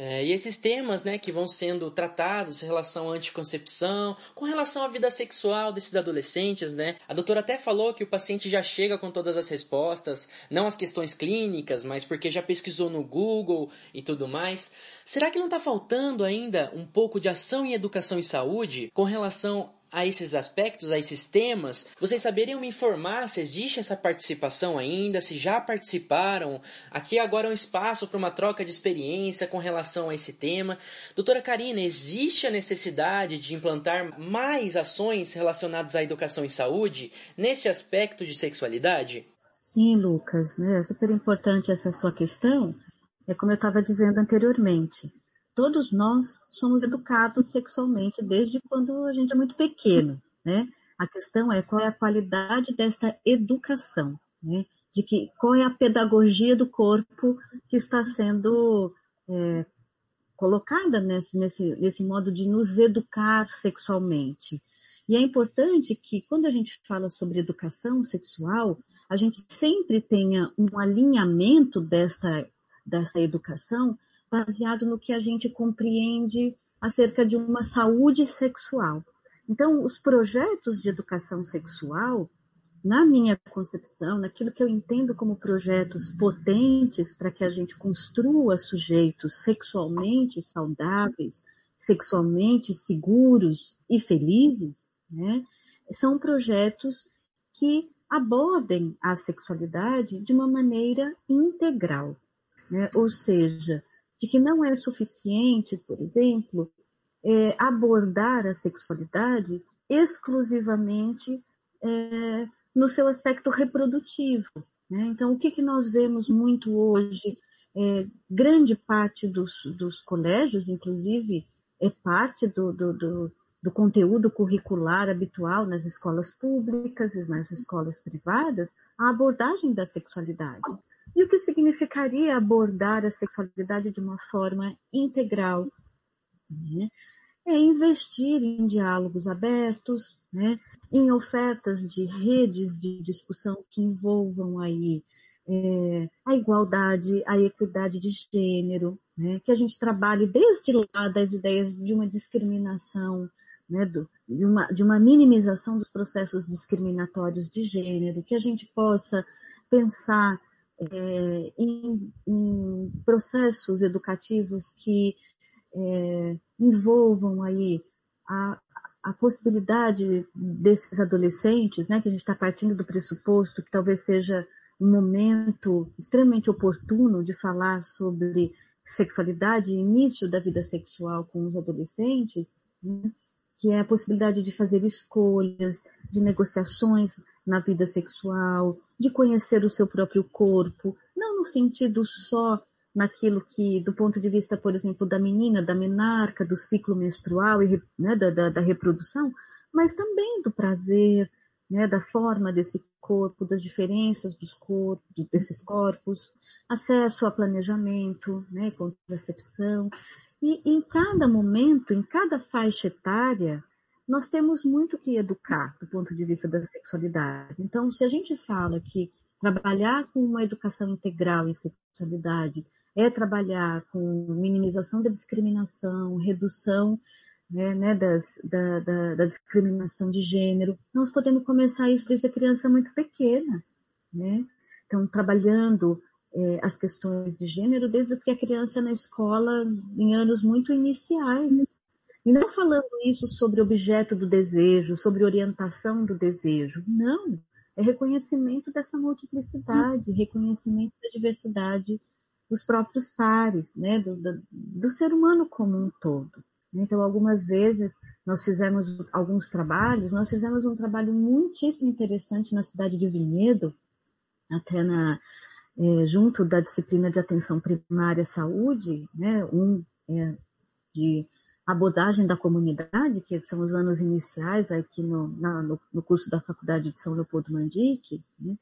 É, e esses temas né, que vão sendo tratados em relação à anticoncepção, com relação à vida sexual desses adolescentes, né? A doutora até falou que o paciente já chega com todas as respostas, não as questões clínicas, mas porque já pesquisou no Google e tudo mais. Será que não está faltando ainda um pouco de ação em educação e saúde com relação a esses aspectos, a esses temas, vocês saberiam me informar se existe essa participação ainda, se já participaram. Aqui agora é um espaço para uma troca de experiência com relação a esse tema. Doutora Karina, existe a necessidade de implantar mais ações relacionadas à educação e saúde nesse aspecto de sexualidade? Sim, Lucas, né? é super importante essa sua questão. É como eu estava dizendo anteriormente todos nós somos educados sexualmente desde quando a gente é muito pequeno, né? A questão é qual é a qualidade desta educação, né? De que qual é a pedagogia do corpo que está sendo é, colocada nesse, nesse, nesse modo de nos educar sexualmente. E é importante que quando a gente fala sobre educação sexual, a gente sempre tenha um alinhamento desta, dessa educação baseado no que a gente compreende acerca de uma saúde sexual. Então, os projetos de educação sexual, na minha concepção, naquilo que eu entendo como projetos potentes para que a gente construa sujeitos sexualmente saudáveis, sexualmente seguros e felizes, né, são projetos que abordem a sexualidade de uma maneira integral, né? ou seja, de que não é suficiente, por exemplo, é, abordar a sexualidade exclusivamente é, no seu aspecto reprodutivo. Né? Então, o que, que nós vemos muito hoje? É, grande parte dos, dos colégios, inclusive, é parte do, do, do, do conteúdo curricular habitual nas escolas públicas e nas escolas privadas, a abordagem da sexualidade. E o que significaria abordar a sexualidade de uma forma integral? Né? É investir em diálogos abertos, né? em ofertas de redes de discussão que envolvam aí é, a igualdade, a equidade de gênero, né? que a gente trabalhe desde lá das ideias de uma discriminação, né? Do, de, uma, de uma minimização dos processos discriminatórios de gênero, que a gente possa pensar é, em, em, processos educativos que é, envolvam aí a, a possibilidade desses adolescentes, né, que a gente está partindo do pressuposto que talvez seja um momento extremamente oportuno de falar sobre sexualidade e início da vida sexual com os adolescentes, né, que é a possibilidade de fazer escolhas, de negociações na vida sexual, de conhecer o seu próprio corpo, não no sentido só naquilo que, do ponto de vista, por exemplo, da menina, da menarca, do ciclo menstrual e né, da, da, da, reprodução, mas também do prazer, né, da forma desse corpo, das diferenças dos corpos, desses corpos, acesso a planejamento, né, contracepção. E em cada momento, em cada faixa etária, nós temos muito que educar do ponto de vista da sexualidade. Então, se a gente fala que trabalhar com uma educação integral em sexualidade é trabalhar com minimização da discriminação, redução né, né, das, da, da, da, discriminação de gênero. Nós podemos começar isso desde a criança muito pequena. Né? Então, trabalhando é, as questões de gênero desde que a criança na escola, em anos muito iniciais. E não falando isso sobre objeto do desejo, sobre orientação do desejo. Não. É reconhecimento dessa multiplicidade, reconhecimento da diversidade dos próprios pares, né, do, do, do ser humano como um todo. Então, algumas vezes nós fizemos alguns trabalhos, nós fizemos um trabalho muitíssimo interessante na cidade de Vinhedo, até na, é, junto da disciplina de atenção primária à saúde, né, um é, de abordagem da comunidade, que são os anos iniciais aqui no, na, no, no curso da Faculdade de São Leopoldo Mandique, né,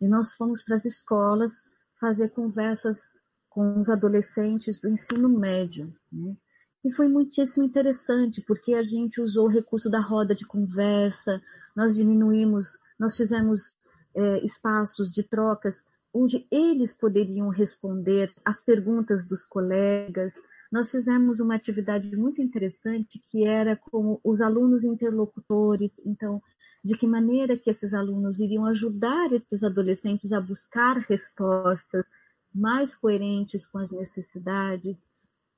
e nós fomos para as escolas fazer conversas com os adolescentes do ensino médio. Né? E foi muitíssimo interessante, porque a gente usou o recurso da roda de conversa, nós diminuímos, nós fizemos é, espaços de trocas onde eles poderiam responder às perguntas dos colegas. Nós fizemos uma atividade muito interessante que era com os alunos interlocutores, então, de que maneira que esses alunos iriam ajudar esses adolescentes a buscar respostas, mais coerentes com as necessidades.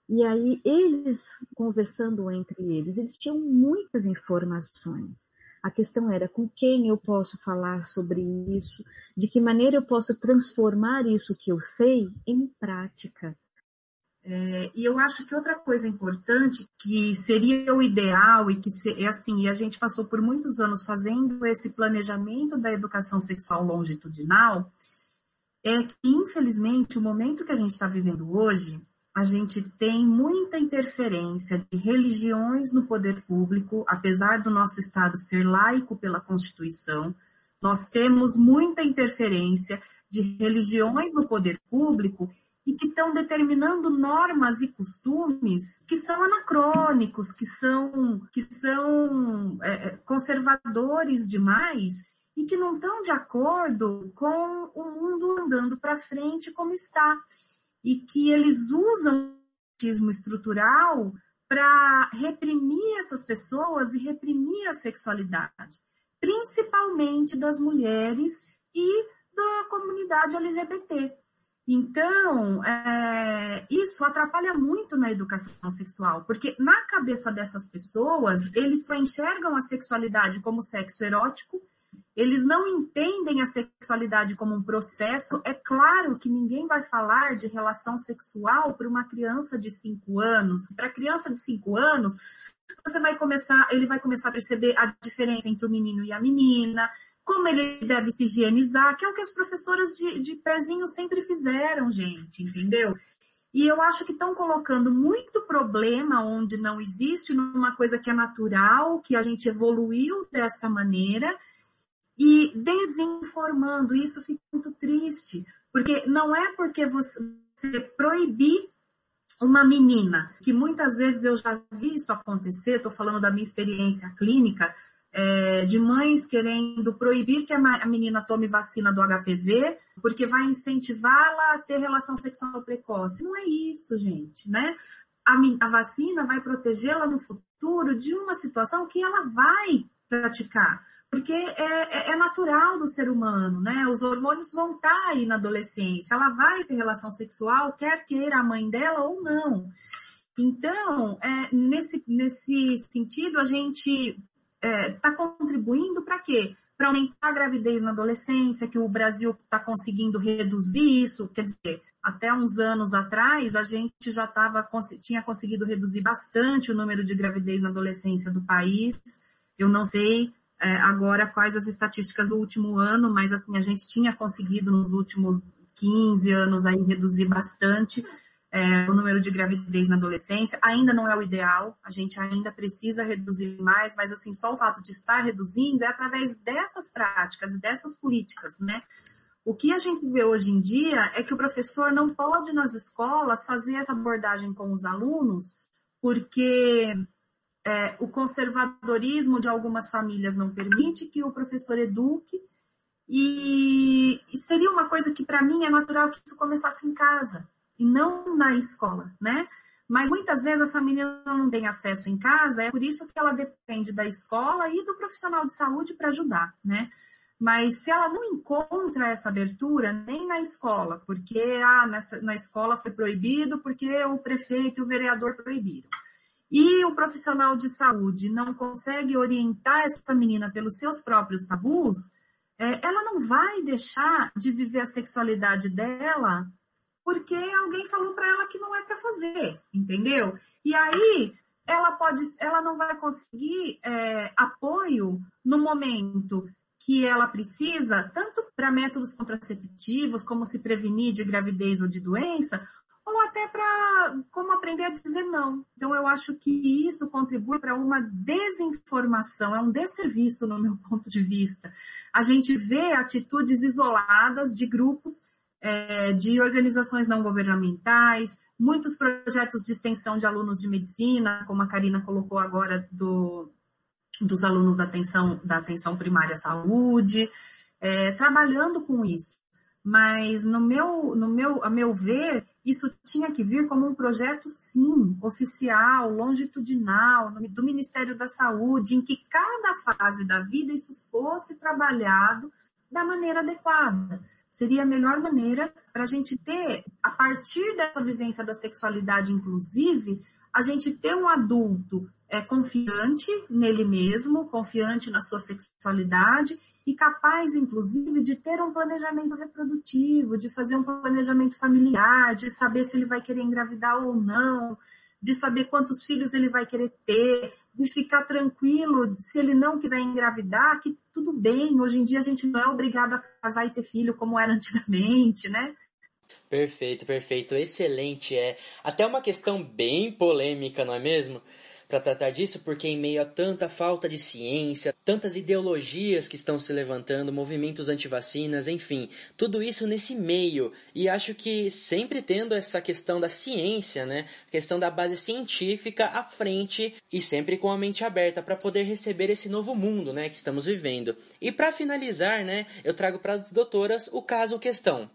E aí, eles, conversando entre eles, eles tinham muitas informações. A questão era com quem eu posso falar sobre isso, de que maneira eu posso transformar isso que eu sei em prática. É, e eu acho que outra coisa importante, que seria o ideal e que é assim, e a gente passou por muitos anos fazendo esse planejamento da educação sexual longitudinal, é que, infelizmente, o momento que a gente está vivendo hoje, a gente tem muita interferência de religiões no poder público, apesar do nosso Estado ser laico pela Constituição, nós temos muita interferência de religiões no poder público e que estão determinando normas e costumes que são anacrônicos, que são, que são é, é conservadores demais e que não estão de acordo com o mundo andando para frente como está. E que eles usam o racismo estrutural para reprimir essas pessoas e reprimir a sexualidade, principalmente das mulheres e da comunidade LGBT. Então, é, isso atrapalha muito na educação sexual, porque na cabeça dessas pessoas, eles só enxergam a sexualidade como sexo erótico, eles não entendem a sexualidade como um processo. É claro que ninguém vai falar de relação sexual para uma criança de 5 anos. Para criança de 5 anos, você vai começar, ele vai começar a perceber a diferença entre o menino e a menina, como ele deve se higienizar, que é o que as professoras de, de pezinho sempre fizeram, gente, entendeu? E eu acho que estão colocando muito problema onde não existe, numa coisa que é natural, que a gente evoluiu dessa maneira, e desinformando. Isso fica muito triste, porque não é porque você proibir uma menina, que muitas vezes eu já vi isso acontecer, estou falando da minha experiência clínica, é, de mães querendo proibir que a menina tome vacina do HPV, porque vai incentivá-la a ter relação sexual precoce. Não é isso, gente, né? A, a vacina vai protegê-la no futuro de uma situação que ela vai praticar, porque é, é, é, natural do ser humano, né? Os hormônios vão estar tá aí na adolescência, ela vai ter relação sexual, quer queira a mãe dela ou não. Então, é, nesse, nesse sentido, a gente está é, tá contribuindo para quê? Para aumentar a gravidez na adolescência, que o Brasil está conseguindo reduzir isso, quer dizer, até uns anos atrás a gente já tava, tinha conseguido reduzir bastante o número de gravidez na adolescência do país. Eu não sei é, agora quais as estatísticas do último ano, mas assim, a gente tinha conseguido nos últimos 15 anos aí reduzir bastante é, o número de gravidez na adolescência. Ainda não é o ideal, a gente ainda precisa reduzir mais, mas assim, só o fato de estar reduzindo é através dessas práticas e dessas políticas, né? O que a gente vê hoje em dia é que o professor não pode nas escolas fazer essa abordagem com os alunos, porque é, o conservadorismo de algumas famílias não permite que o professor eduque, e, e seria uma coisa que para mim é natural que isso começasse em casa e não na escola, né? Mas muitas vezes essa menina não tem acesso em casa, é por isso que ela depende da escola e do profissional de saúde para ajudar, né? Mas se ela não encontra essa abertura nem na escola, porque ah, nessa, na escola foi proibido, porque o prefeito e o vereador proibiram, e o profissional de saúde não consegue orientar essa menina pelos seus próprios tabus, é, ela não vai deixar de viver a sexualidade dela porque alguém falou para ela que não é para fazer, entendeu? E aí ela pode, ela não vai conseguir é, apoio no momento que ela precisa, tanto para métodos contraceptivos, como se prevenir de gravidez ou de doença, até para como aprender a dizer não. Então eu acho que isso contribui para uma desinformação, é um desserviço no meu ponto de vista. A gente vê atitudes isoladas de grupos é, de organizações não governamentais, muitos projetos de extensão de alunos de medicina, como a Karina colocou agora do, dos alunos da atenção, da atenção primária à saúde, é, trabalhando com isso. Mas no meu, no meu, a meu ver, isso tinha que vir como um projeto, sim, oficial, longitudinal, do Ministério da Saúde, em que cada fase da vida isso fosse trabalhado da maneira adequada. Seria a melhor maneira para a gente ter, a partir dessa vivência da sexualidade, inclusive, a gente ter um adulto é, confiante nele mesmo, confiante na sua sexualidade e capaz, inclusive, de ter um planejamento reprodutivo, de fazer um planejamento familiar, de saber se ele vai querer engravidar ou não, de saber quantos filhos ele vai querer ter, de ficar tranquilo se ele não quiser engravidar, que tudo bem. Hoje em dia a gente não é obrigado a casar e ter filho como era antigamente, né? Perfeito, perfeito, excelente. É até uma questão bem polêmica, não é mesmo? Para tratar disso, porque em meio a tanta falta de ciência, tantas ideologias que estão se levantando, movimentos anti-vacinas, enfim, tudo isso nesse meio. E acho que sempre tendo essa questão da ciência, né, questão da base científica à frente e sempre com a mente aberta para poder receber esse novo mundo, né, que estamos vivendo. E para finalizar, né, eu trago para as doutoras o caso questão.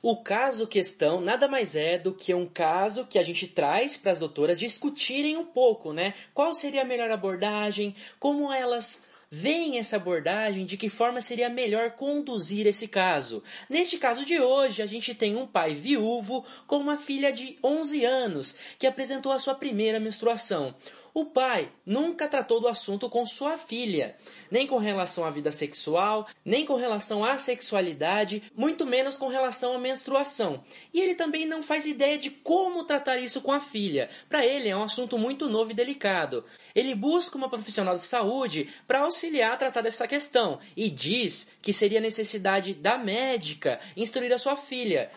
O caso questão nada mais é do que um caso que a gente traz para as doutoras discutirem um pouco, né? Qual seria a melhor abordagem, como elas veem essa abordagem, de que forma seria melhor conduzir esse caso. Neste caso de hoje, a gente tem um pai viúvo com uma filha de 11 anos que apresentou a sua primeira menstruação. O pai nunca tratou do assunto com sua filha, nem com relação à vida sexual, nem com relação à sexualidade, muito menos com relação à menstruação. E ele também não faz ideia de como tratar isso com a filha. Para ele é um assunto muito novo e delicado. Ele busca uma profissional de saúde para auxiliar a tratar dessa questão e diz que seria necessidade da médica instruir a sua filha,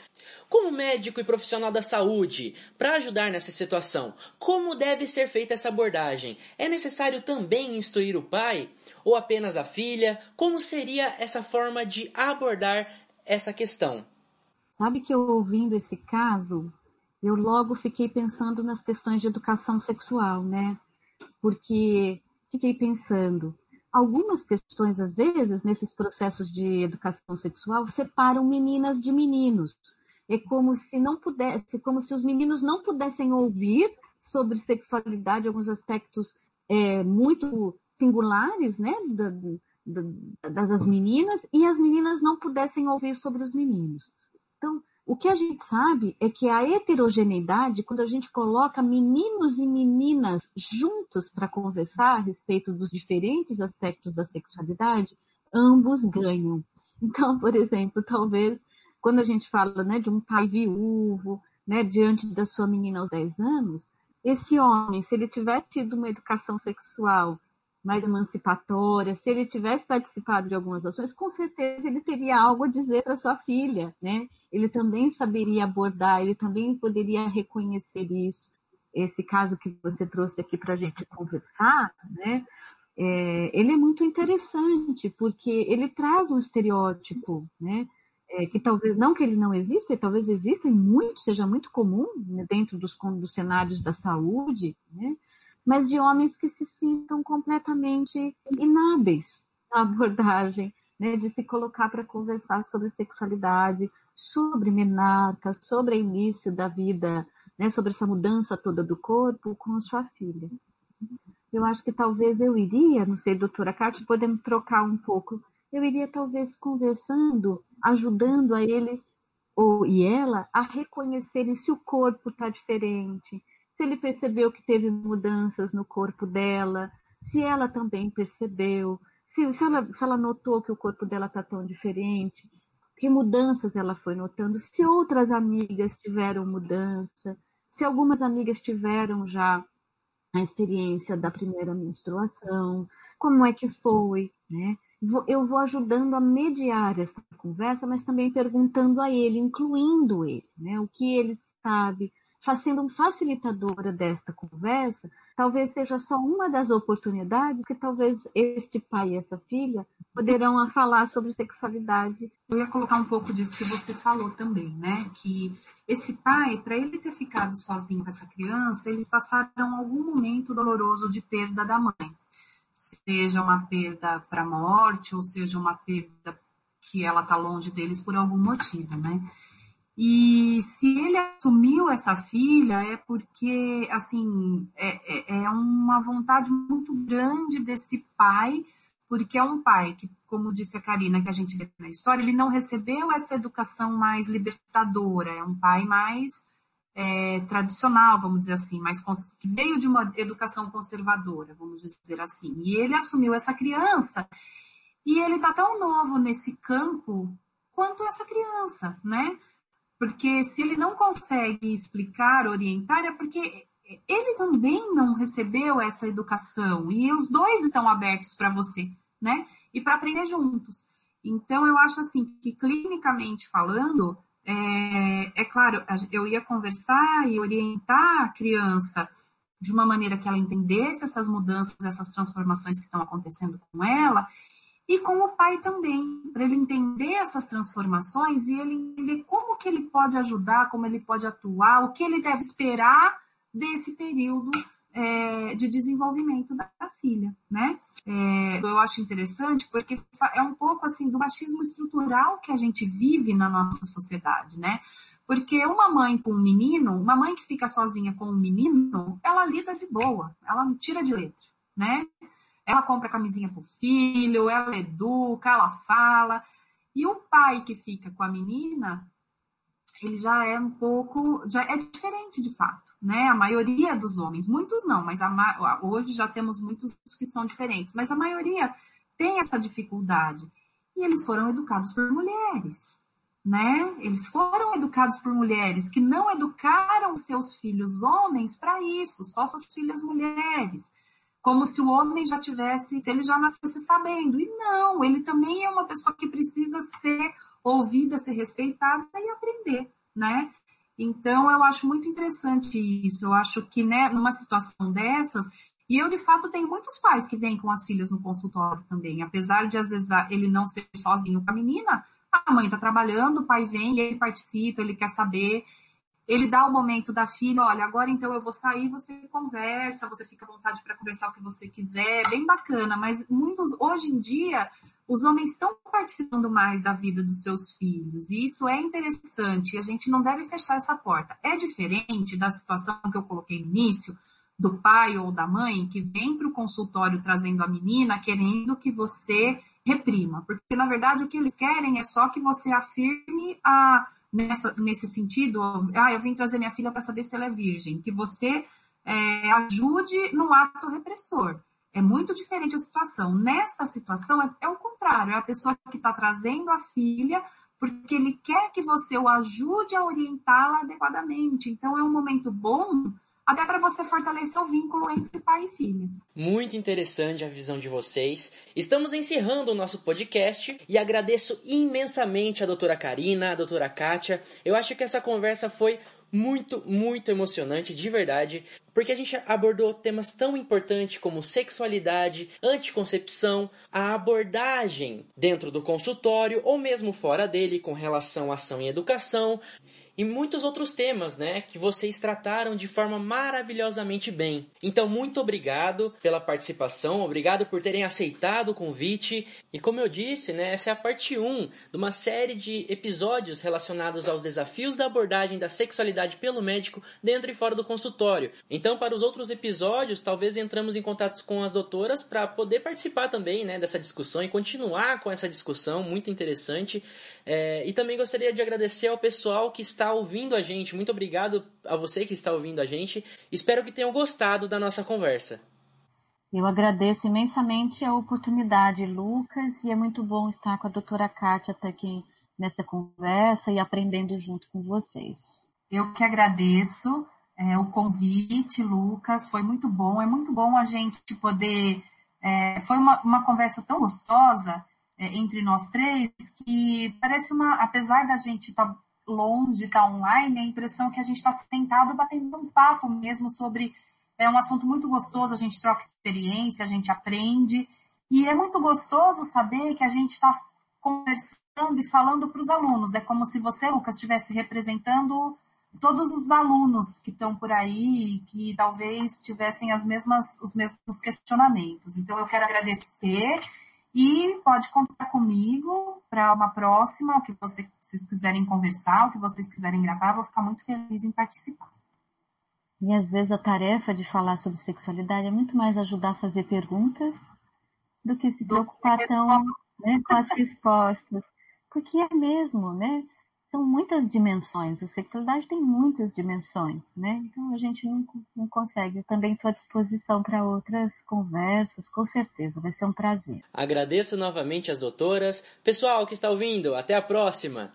como médico e profissional da saúde, para ajudar nessa situação, como deve ser feita essa abordagem? É necessário também instruir o pai ou apenas a filha? Como seria essa forma de abordar essa questão? Sabe que eu ouvindo esse caso, eu logo fiquei pensando nas questões de educação sexual, né? Porque fiquei pensando, algumas questões, às vezes, nesses processos de educação sexual, separam meninas de meninos é como se não pudesse, como se os meninos não pudessem ouvir sobre sexualidade, alguns aspectos é, muito singulares, né, da, da, das meninas, e as meninas não pudessem ouvir sobre os meninos. Então, o que a gente sabe é que a heterogeneidade, quando a gente coloca meninos e meninas juntos para conversar a respeito dos diferentes aspectos da sexualidade, ambos ganham. Então, por exemplo, talvez quando a gente fala né, de um pai viúvo, né, diante da sua menina aos 10 anos, esse homem, se ele tiver tido uma educação sexual mais emancipatória, se ele tivesse participado de algumas ações, com certeza ele teria algo a dizer para sua filha, né? Ele também saberia abordar, ele também poderia reconhecer isso. Esse caso que você trouxe aqui para a gente conversar, né? É, ele é muito interessante porque ele traz um estereótipo, né? É, que talvez não que ele não exista, talvez exista muito, seja muito comum né, dentro dos, dos, cenários da saúde, né, mas de homens que se sintam completamente inábeis na abordagem, né, de se colocar para conversar sobre sexualidade, sobre menarca, sobre o início da vida, né, sobre essa mudança toda do corpo com sua filha. Eu acho que talvez eu iria, não sei, doutora Cátia, podemos trocar um pouco eu iria talvez conversando, ajudando a ele ou e ela a reconhecerem se o corpo está diferente, se ele percebeu que teve mudanças no corpo dela, se ela também percebeu, se, se, ela, se ela notou que o corpo dela está tão diferente, que mudanças ela foi notando, se outras amigas tiveram mudança, se algumas amigas tiveram já a experiência da primeira menstruação, como é que foi, né? Eu vou ajudando a mediar essa conversa, mas também perguntando a ele, incluindo ele, né? O que ele sabe, sendo um facilitadora desta conversa, talvez seja só uma das oportunidades que talvez este pai e essa filha poderão falar sobre sexualidade. Eu ia colocar um pouco disso que você falou também, né? Que esse pai, para ele ter ficado sozinho com essa criança, eles passaram algum momento doloroso de perda da mãe seja uma perda para a morte, ou seja uma perda que ela está longe deles por algum motivo, né? E se ele assumiu essa filha é porque, assim, é, é, é uma vontade muito grande desse pai, porque é um pai que, como disse a Karina, que a gente vê na história, ele não recebeu essa educação mais libertadora, é um pai mais é, tradicional, vamos dizer assim, mas que veio de uma educação conservadora, vamos dizer assim. E ele assumiu essa criança e ele está tão novo nesse campo quanto essa criança, né? Porque se ele não consegue explicar, orientar, é porque ele também não recebeu essa educação e os dois estão abertos para você, né? E para aprender juntos. Então eu acho assim que clinicamente falando, é, é claro, eu ia conversar e orientar a criança de uma maneira que ela entendesse essas mudanças, essas transformações que estão acontecendo com ela, e com o pai também, para ele entender essas transformações e ele entender como que ele pode ajudar, como ele pode atuar, o que ele deve esperar desse período é, de desenvolvimento da, filha, né? É, eu acho interessante porque é um pouco assim do machismo estrutural que a gente vive na nossa sociedade, né? Porque uma mãe com um menino, uma mãe que fica sozinha com um menino, ela lida de boa, ela não tira de letra, né? Ela compra camisinha pro filho, ela educa, ela fala. E o pai que fica com a menina, ele já é um pouco, já é diferente de fato, né? A maioria dos homens, muitos não, mas a, hoje já temos muitos que são diferentes, mas a maioria tem essa dificuldade. E eles foram educados por mulheres, né? Eles foram educados por mulheres que não educaram seus filhos homens para isso, só suas filhas mulheres. Como se o homem já tivesse, se ele já nascesse sabendo. E não, ele também é uma pessoa que precisa ser ouvida, ser respeitada e aprender, né? Então, eu acho muito interessante isso. Eu acho que, né, numa situação dessas, e eu, de fato, tenho muitos pais que vêm com as filhas no consultório também. Apesar de, às vezes, ele não ser sozinho com a menina, a mãe está trabalhando, o pai vem, ele participa, ele quer saber. Ele dá o momento da filha, olha, agora então eu vou sair, você conversa, você fica à vontade para conversar o que você quiser, bem bacana. Mas muitos, hoje em dia, os homens estão participando mais da vida dos seus filhos, e isso é interessante, e a gente não deve fechar essa porta. É diferente da situação que eu coloquei no início, do pai ou da mãe que vem para o consultório trazendo a menina querendo que você reprima, porque na verdade o que eles querem é só que você afirme a nessa, nesse sentido, ah, eu vim trazer minha filha para saber se ela é virgem, que você é, ajude no ato repressor. É muito diferente a situação. Nesta situação, é, é o contrário, é a pessoa que está trazendo a filha porque ele quer que você o ajude a orientá-la adequadamente. Então, é um momento bom até para você fortalecer o vínculo entre pai e filha. Muito interessante a visão de vocês. Estamos encerrando o nosso podcast e agradeço imensamente a doutora Karina, a doutora Kátia. Eu acho que essa conversa foi muito, muito emocionante, de verdade, porque a gente abordou temas tão importantes como sexualidade, anticoncepção, a abordagem dentro do consultório ou mesmo fora dele com relação à ação e educação, e muitos outros temas, né, que vocês trataram de forma maravilhosamente bem. Então, muito obrigado pela participação, obrigado por terem aceitado o convite. E como eu disse, né, essa é a parte 1 de uma série de episódios relacionados aos desafios da abordagem da sexualidade pelo médico dentro e fora do consultório. Então, para os outros episódios, talvez entramos em contato com as doutoras para poder participar também, né, dessa discussão e continuar com essa discussão muito interessante. É, e também gostaria de agradecer ao pessoal que está ouvindo a gente. Muito obrigado a você que está ouvindo a gente. Espero que tenham gostado da nossa conversa. Eu agradeço imensamente a oportunidade, Lucas, e é muito bom estar com a doutora Kátia aqui nessa conversa e aprendendo junto com vocês. Eu que agradeço é, o convite, Lucas, foi muito bom. É muito bom a gente poder. É, foi uma, uma conversa tão gostosa é, entre nós três que parece uma. Apesar da gente estar tá longe, estar tá online, a impressão é que a gente está sentado batendo um papo mesmo sobre. É um assunto muito gostoso, a gente troca experiência, a gente aprende. E é muito gostoso saber que a gente está conversando e falando para os alunos. É como se você, Lucas, estivesse representando todos os alunos que estão por aí que talvez tivessem as mesmas, os mesmos questionamentos. Então, eu quero agradecer e pode contar comigo para uma próxima, o que vocês quiserem conversar, o que vocês quiserem gravar, vou ficar muito feliz em participar. E às vezes a tarefa de falar sobre sexualidade é muito mais ajudar a fazer perguntas do que se preocupar tão né, com as respostas. Porque é mesmo, né? São muitas dimensões. A sexualidade tem muitas dimensões, né? Então a gente não, não consegue. Eu também estou à disposição para outras conversas, com certeza. Vai ser um prazer. Agradeço novamente as doutoras. Pessoal que está ouvindo, até a próxima!